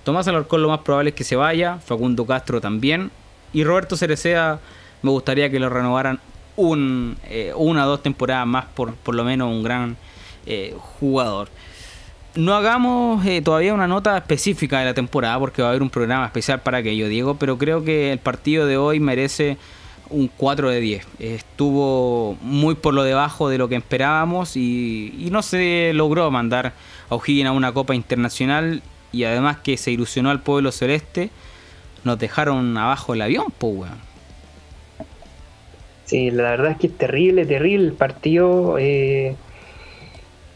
Tomás Alarcón lo más probable es que se vaya. Facundo Castro también. Y Roberto Cereceda me gustaría que lo renovaran un, eh, una o dos temporadas más, por, por lo menos un gran eh, jugador. No hagamos eh, todavía una nota específica de la temporada porque va a haber un programa especial para aquello, Diego, pero creo que el partido de hoy merece un 4 de 10. Estuvo muy por lo debajo de lo que esperábamos y, y no se logró mandar a O'Higgins a una Copa Internacional y además que se ilusionó al pueblo celeste, nos dejaron abajo el avión, pues. Sí, la verdad es que es terrible, terrible el partido. Eh,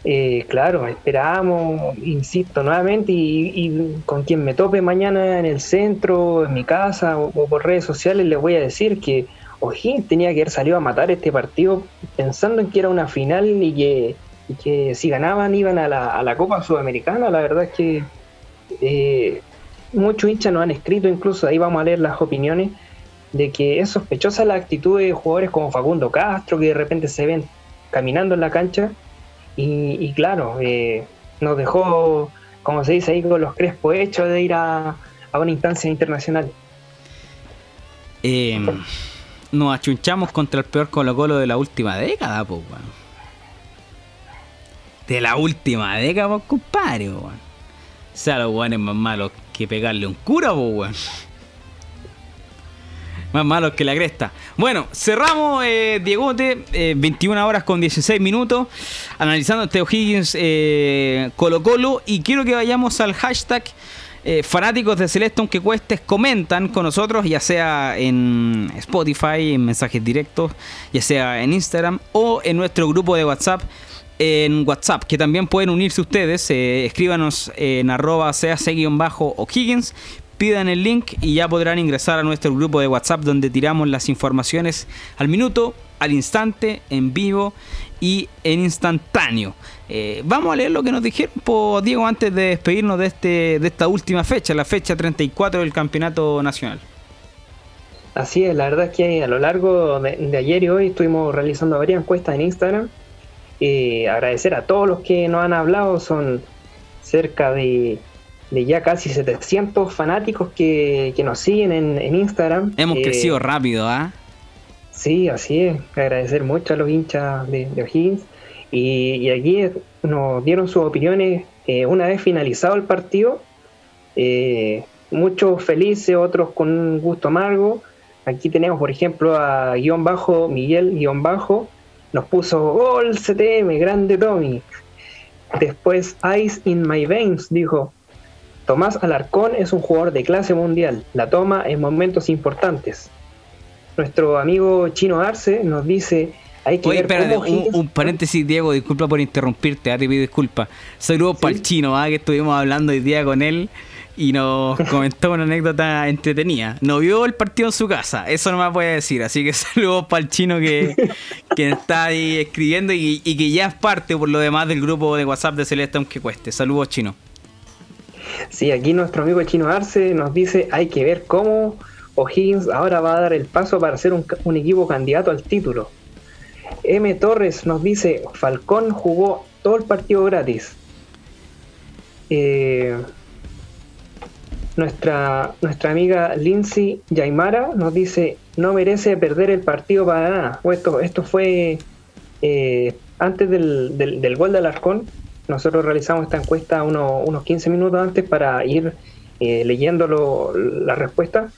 eh, claro, esperábamos, insisto, nuevamente, y, con quien me tope mañana en el centro, en mi casa o, por redes sociales, les voy a decir que O'Higgins tenía que haber salido a matar este partido pensando en que era una final y que, que si ganaban iban a la, a la, Copa Sudamericana. La verdad es que eh, muchos hinchas nos han escrito, incluso ahí vamos a leer las opiniones, de que es sospechosa la actitud de jugadores como Facundo Castro, que de repente se ven caminando en la cancha y, claro, eh, nos dejó, como se dice ahí, con los crespos hechos de ir a, una instancia internacional. Eh, nos achunchamos contra el peor Colo Colo de la última década, pues, De la última década, pues, compadre, O sea, los guanes más malos que pegarle un cura, pues, más malos que la cresta. Bueno, cerramos, eh, Diegote, 21 eh, horas con 16 minutos, analizando este O'Higgins eh, Colo Colo. Y quiero que vayamos al hashtag fanáticos de Celeste, aunque cuestes, comentan con nosotros, ya sea en Spotify, en mensajes directos, ya sea en Instagram o en nuestro grupo de WhatsApp en WhatsApp, que también pueden unirse ustedes. escríbanos en arroba cac-o'Higgins pidan el link y ya podrán ingresar a nuestro grupo de WhatsApp donde tiramos las informaciones al minuto, al instante, en vivo y en instantáneo. Eh, vamos a leer lo que nos dijeron, Diego, antes de despedirnos de, este, de esta última fecha, la fecha 34 del Campeonato Nacional. Así es, la verdad es que a lo largo de, ayer y hoy estuvimos realizando varias encuestas en Instagram. Y agradecer a todos los que nos han hablado, son cerca de de ya casi 700 fanáticos que, nos siguen en, Instagram. Hemos eh, crecido rápido, ¿ah? Sí, así es. Agradecer mucho a los hinchas de, O'Higgins. Y, aquí nos dieron sus opiniones eh, una vez finalizado el partido. Eh, muchos felices, otros con un gusto amargo. Aquí tenemos, por ejemplo, a guion bajo, Miguel guion bajo. Nos puso gol CTM, grande Tommy. Después Ice in My Veins dijo, Tomás Alarcón es un jugador de clase mundial, la toma en momentos importantes. Nuestro amigo Chino Arce nos dice, hay que ver un, paréntesis, Diego, disculpa por interrumpirte, ah, te pido disculpas. Saludos para el Chino, ah, que estuvimos hablando hoy día con él y nos comentó una anécdota entretenida. No vio el partido en su casa, eso no me puede decir. Así que saludos para el chino que, está ahí escribiendo y, y, que ya es parte por lo demás del grupo de WhatsApp de Celeste, aunque cueste. Saludos, chino. Sí, aquí nuestro amigo Chino Arce nos dice, hay que ver cómo O'Higgins ahora va a dar el paso para ser un, equipo candidato al título. M. Torres nos dice, Falcón jugó todo el partido gratis. Eh, nuestra, nuestra amiga Lindsay Yaimara nos dice, no merece perder el partido para nada. Esto, esto fue eh, antes del, del, del, gol de Alarcón, nosotros realizamos esta encuesta unos 15 minutos antes para ir eh, leyendo la respuesta.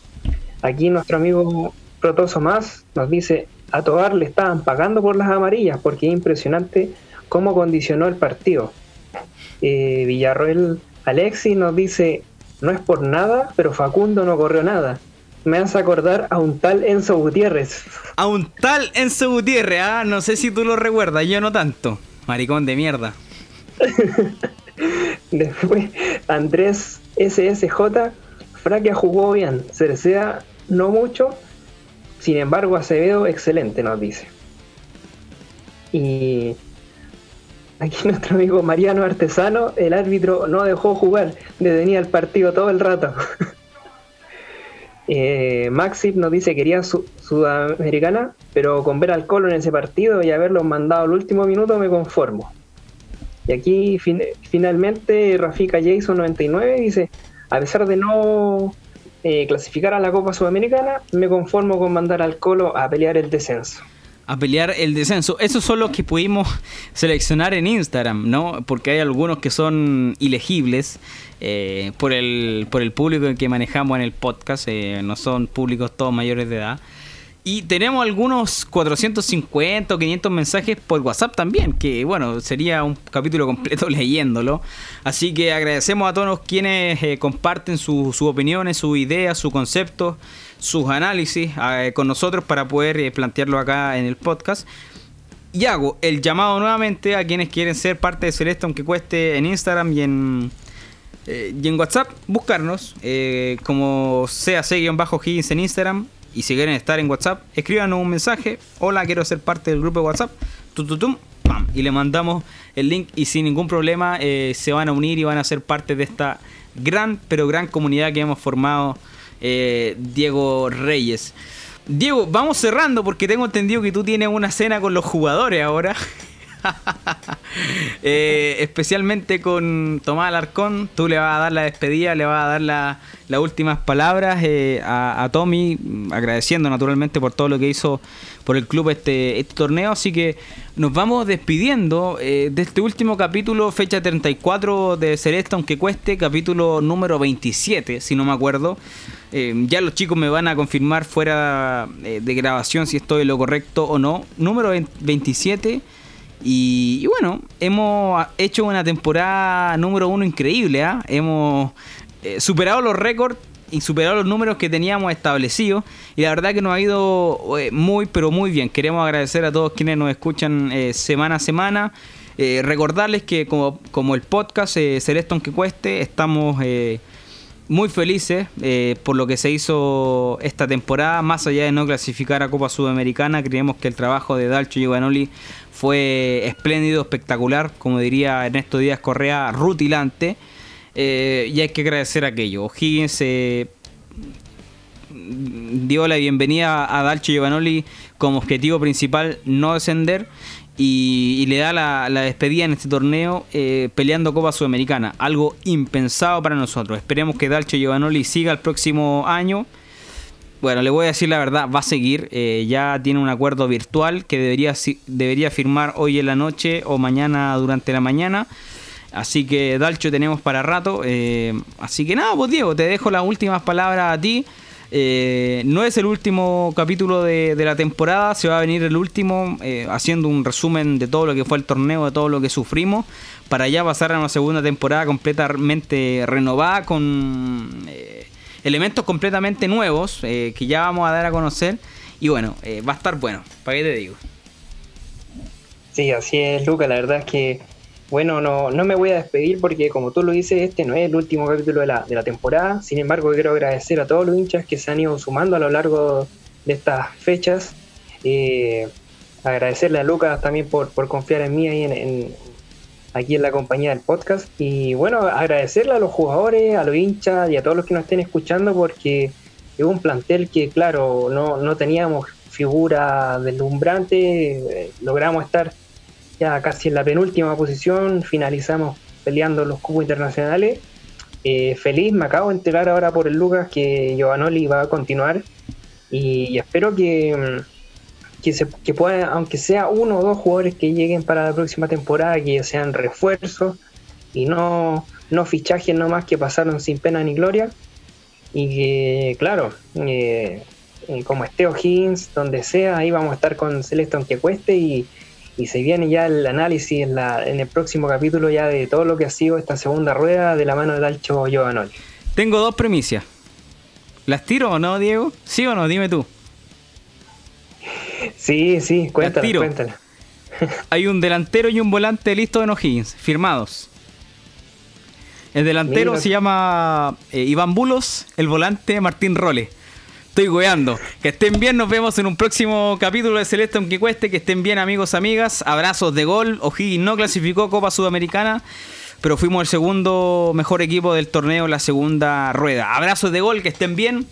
Aquí nuestro amigo Protoso Más nos dice, a Tobar le estaban pagando por las amarillas porque es impresionante cómo condicionó el partido. Eh, Villarroel Alexis nos dice, no es por nada, pero Facundo no corrió nada. Me hace acordar a un tal Enzo Gutiérrez. A un tal Enzo Gutiérrez, ah, no sé si tú lo recuerdas, yo no tanto. Maricón de mierda. Después, Andrés SSJ, Fraquia jugó bien, Cercea no mucho, sin embargo Acevedo excelente, nos dice. Y aquí nuestro amigo Mariano Artesano, el árbitro no dejó jugar, detenía el partido todo el rato. eh, nos dice que quería sudamericana, pero con ver al Colo en ese partido y haberlo mandado al último minuto me conformo. Y aquí finalmente Rafika Jason 99 dice, a pesar de no eh, clasificar a la Copa Sudamericana, me conformo con mandar al Colo a pelear el descenso. A pelear el descenso. Esos son los que pudimos seleccionar en Instagram, ¿no? Porque hay algunos que son ilegibles eh, por, el, por el público que manejamos en el podcast. Eh, no son públicos todos mayores de edad. Y tenemos algunos 450 o 500 mensajes por WhatsApp también, que bueno, sería un capítulo completo leyéndolo. Así que agradecemos a todos quienes eh, comparten sus opiniones, sus ideas, sus conceptos, sus análisis eh, con nosotros para poder eh, plantearlo acá en el podcast. Y hago el llamado nuevamente a quienes quieren ser parte de Celeste, aunque cueste en Instagram y en, WhatsApp, buscarnos como CAC-Higgins en Instagram y si quieren estar en WhatsApp, escríbanos un mensaje. Hola, quiero ser parte del grupo de WhatsApp. Tututum, pam, y le mandamos el link y sin ningún problema eh, se van a unir y van a ser parte de esta gran, pero gran comunidad que hemos formado eh, Diego Reyes. Diego, vamos cerrando porque tengo entendido que tú tienes una cena con los jugadores ahora. Eh, especialmente con Tomás Alarcón, tú le vas a dar la despedida, le vas a dar las últimas palabras eh, a, Tommy, agradeciendo naturalmente por todo lo que hizo por el club este, este torneo. Así que nos vamos despidiendo eh, de este último capítulo, fecha 34 de Celeste, aunque cueste, capítulo número 27, si no me acuerdo. ya los chicos me van a confirmar fuera de grabación si estoy lo correcto o no. Número 27 y, bueno, hemos hecho una temporada número uno increíble. ¿ah? Hemos eh, superado los récords y superado los números que teníamos establecidos. Y la verdad que nos ha ido eh, muy, pero muy bien. Queremos agradecer a todos quienes nos escuchan eh, semana a semana. recordarles que como, como el podcast Celeste aunque cueste, estamos muy felices por lo que se hizo esta temporada. Más allá de no clasificar a Copa Sudamericana, creemos que el trabajo de Dalcho Giovanoli fue espléndido, espectacular, como diría Ernesto Díaz Correa, rutilante. Eh, y hay que agradecer aquello. O'Higgins eh, dio la bienvenida a Dalcho Giovanoli como objetivo principal no descender y, le da la, despedida en este torneo eh, peleando Copa Sudamericana. Algo impensado para nosotros. Esperemos que Dalcho Giovanoli siga el próximo año bueno, le voy a decir la verdad, va a seguir. Eh, ya tiene un acuerdo virtual que debería, debería firmar hoy en la noche o mañana durante la mañana. Así que Dalcho tenemos para rato. Eh, así que nada, pues Diego, te dejo las últimas palabras a ti. Eh, no es el último capítulo de, la temporada, se va a venir el último haciendo un resumen de todo lo que fue el torneo, de todo lo que sufrimos, para ya pasar a una segunda temporada completamente renovada con elementos completamente nuevos eh, que ya vamos a dar a conocer. Y bueno, eh, va a estar bueno, ¿para qué te digo? Sí, así es, Luca. La verdad es que, bueno, no, no me voy a despedir porque, como tú lo dices, este no es el último capítulo de la, de la temporada. Sin embargo, quiero agradecer a todos los hinchas que se han ido sumando a lo largo de estas fechas. Eh, agradecerle a Lucas también por, por confiar en mí ahí en, aquí en la compañía del podcast. Y bueno, agradecerle a los jugadores, a los hinchas y a todos los que nos estén escuchando porque es un plantel que, claro, no, no teníamos figura deslumbrante, eh, logramos estar ya casi en la penúltima posición, finalizamos peleando los cubos internacionales. Eh, feliz, me acabo de enterar ahora por el Lucas que Giovanoli va a continuar y espero que mm, que, se, que puedan, aunque sea uno o dos jugadores que lleguen para la próxima temporada, que sean refuerzos y no, no fichajes nomás que pasaron sin pena ni gloria. Y que, claro, eh, como esté O'Higgins, donde sea, ahí vamos a estar con Celeste aunque cueste y, y se viene ya el análisis en, la, en el próximo capítulo ya de todo lo que ha sido esta segunda rueda de la mano del Alcho Giovanoli. Tengo dos premisas. ¿Las tiro o no, Diego? ¿Sí o no? Dime tú. Sí, sí, cuéntala, cuéntala. Hay un delantero y un volante listo en O'Higgins, firmados. El delantero se llama eh, Iván Bulos, el volante Martín Role. Estoy goeando. Que estén bien, nos vemos en un próximo capítulo de Celeste aunque cueste. Que estén bien amigos, amigas. Abrazos de gol. O'Higgins no clasificó Copa Sudamericana, pero fuimos el segundo mejor equipo del torneo, la segunda rueda. Abrazos de gol, que estén bien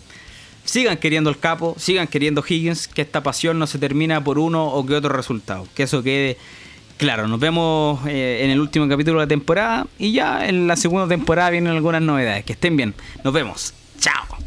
sigan queriendo el capo, sigan queriendo Higgins, que esta pasión no se termina por uno o que otro resultado. Que eso quede claro. Nos vemos eh, en el último capítulo de la temporada y ya en la segunda temporada vienen algunas novedades. Que estén bien. Nos vemos. Chao.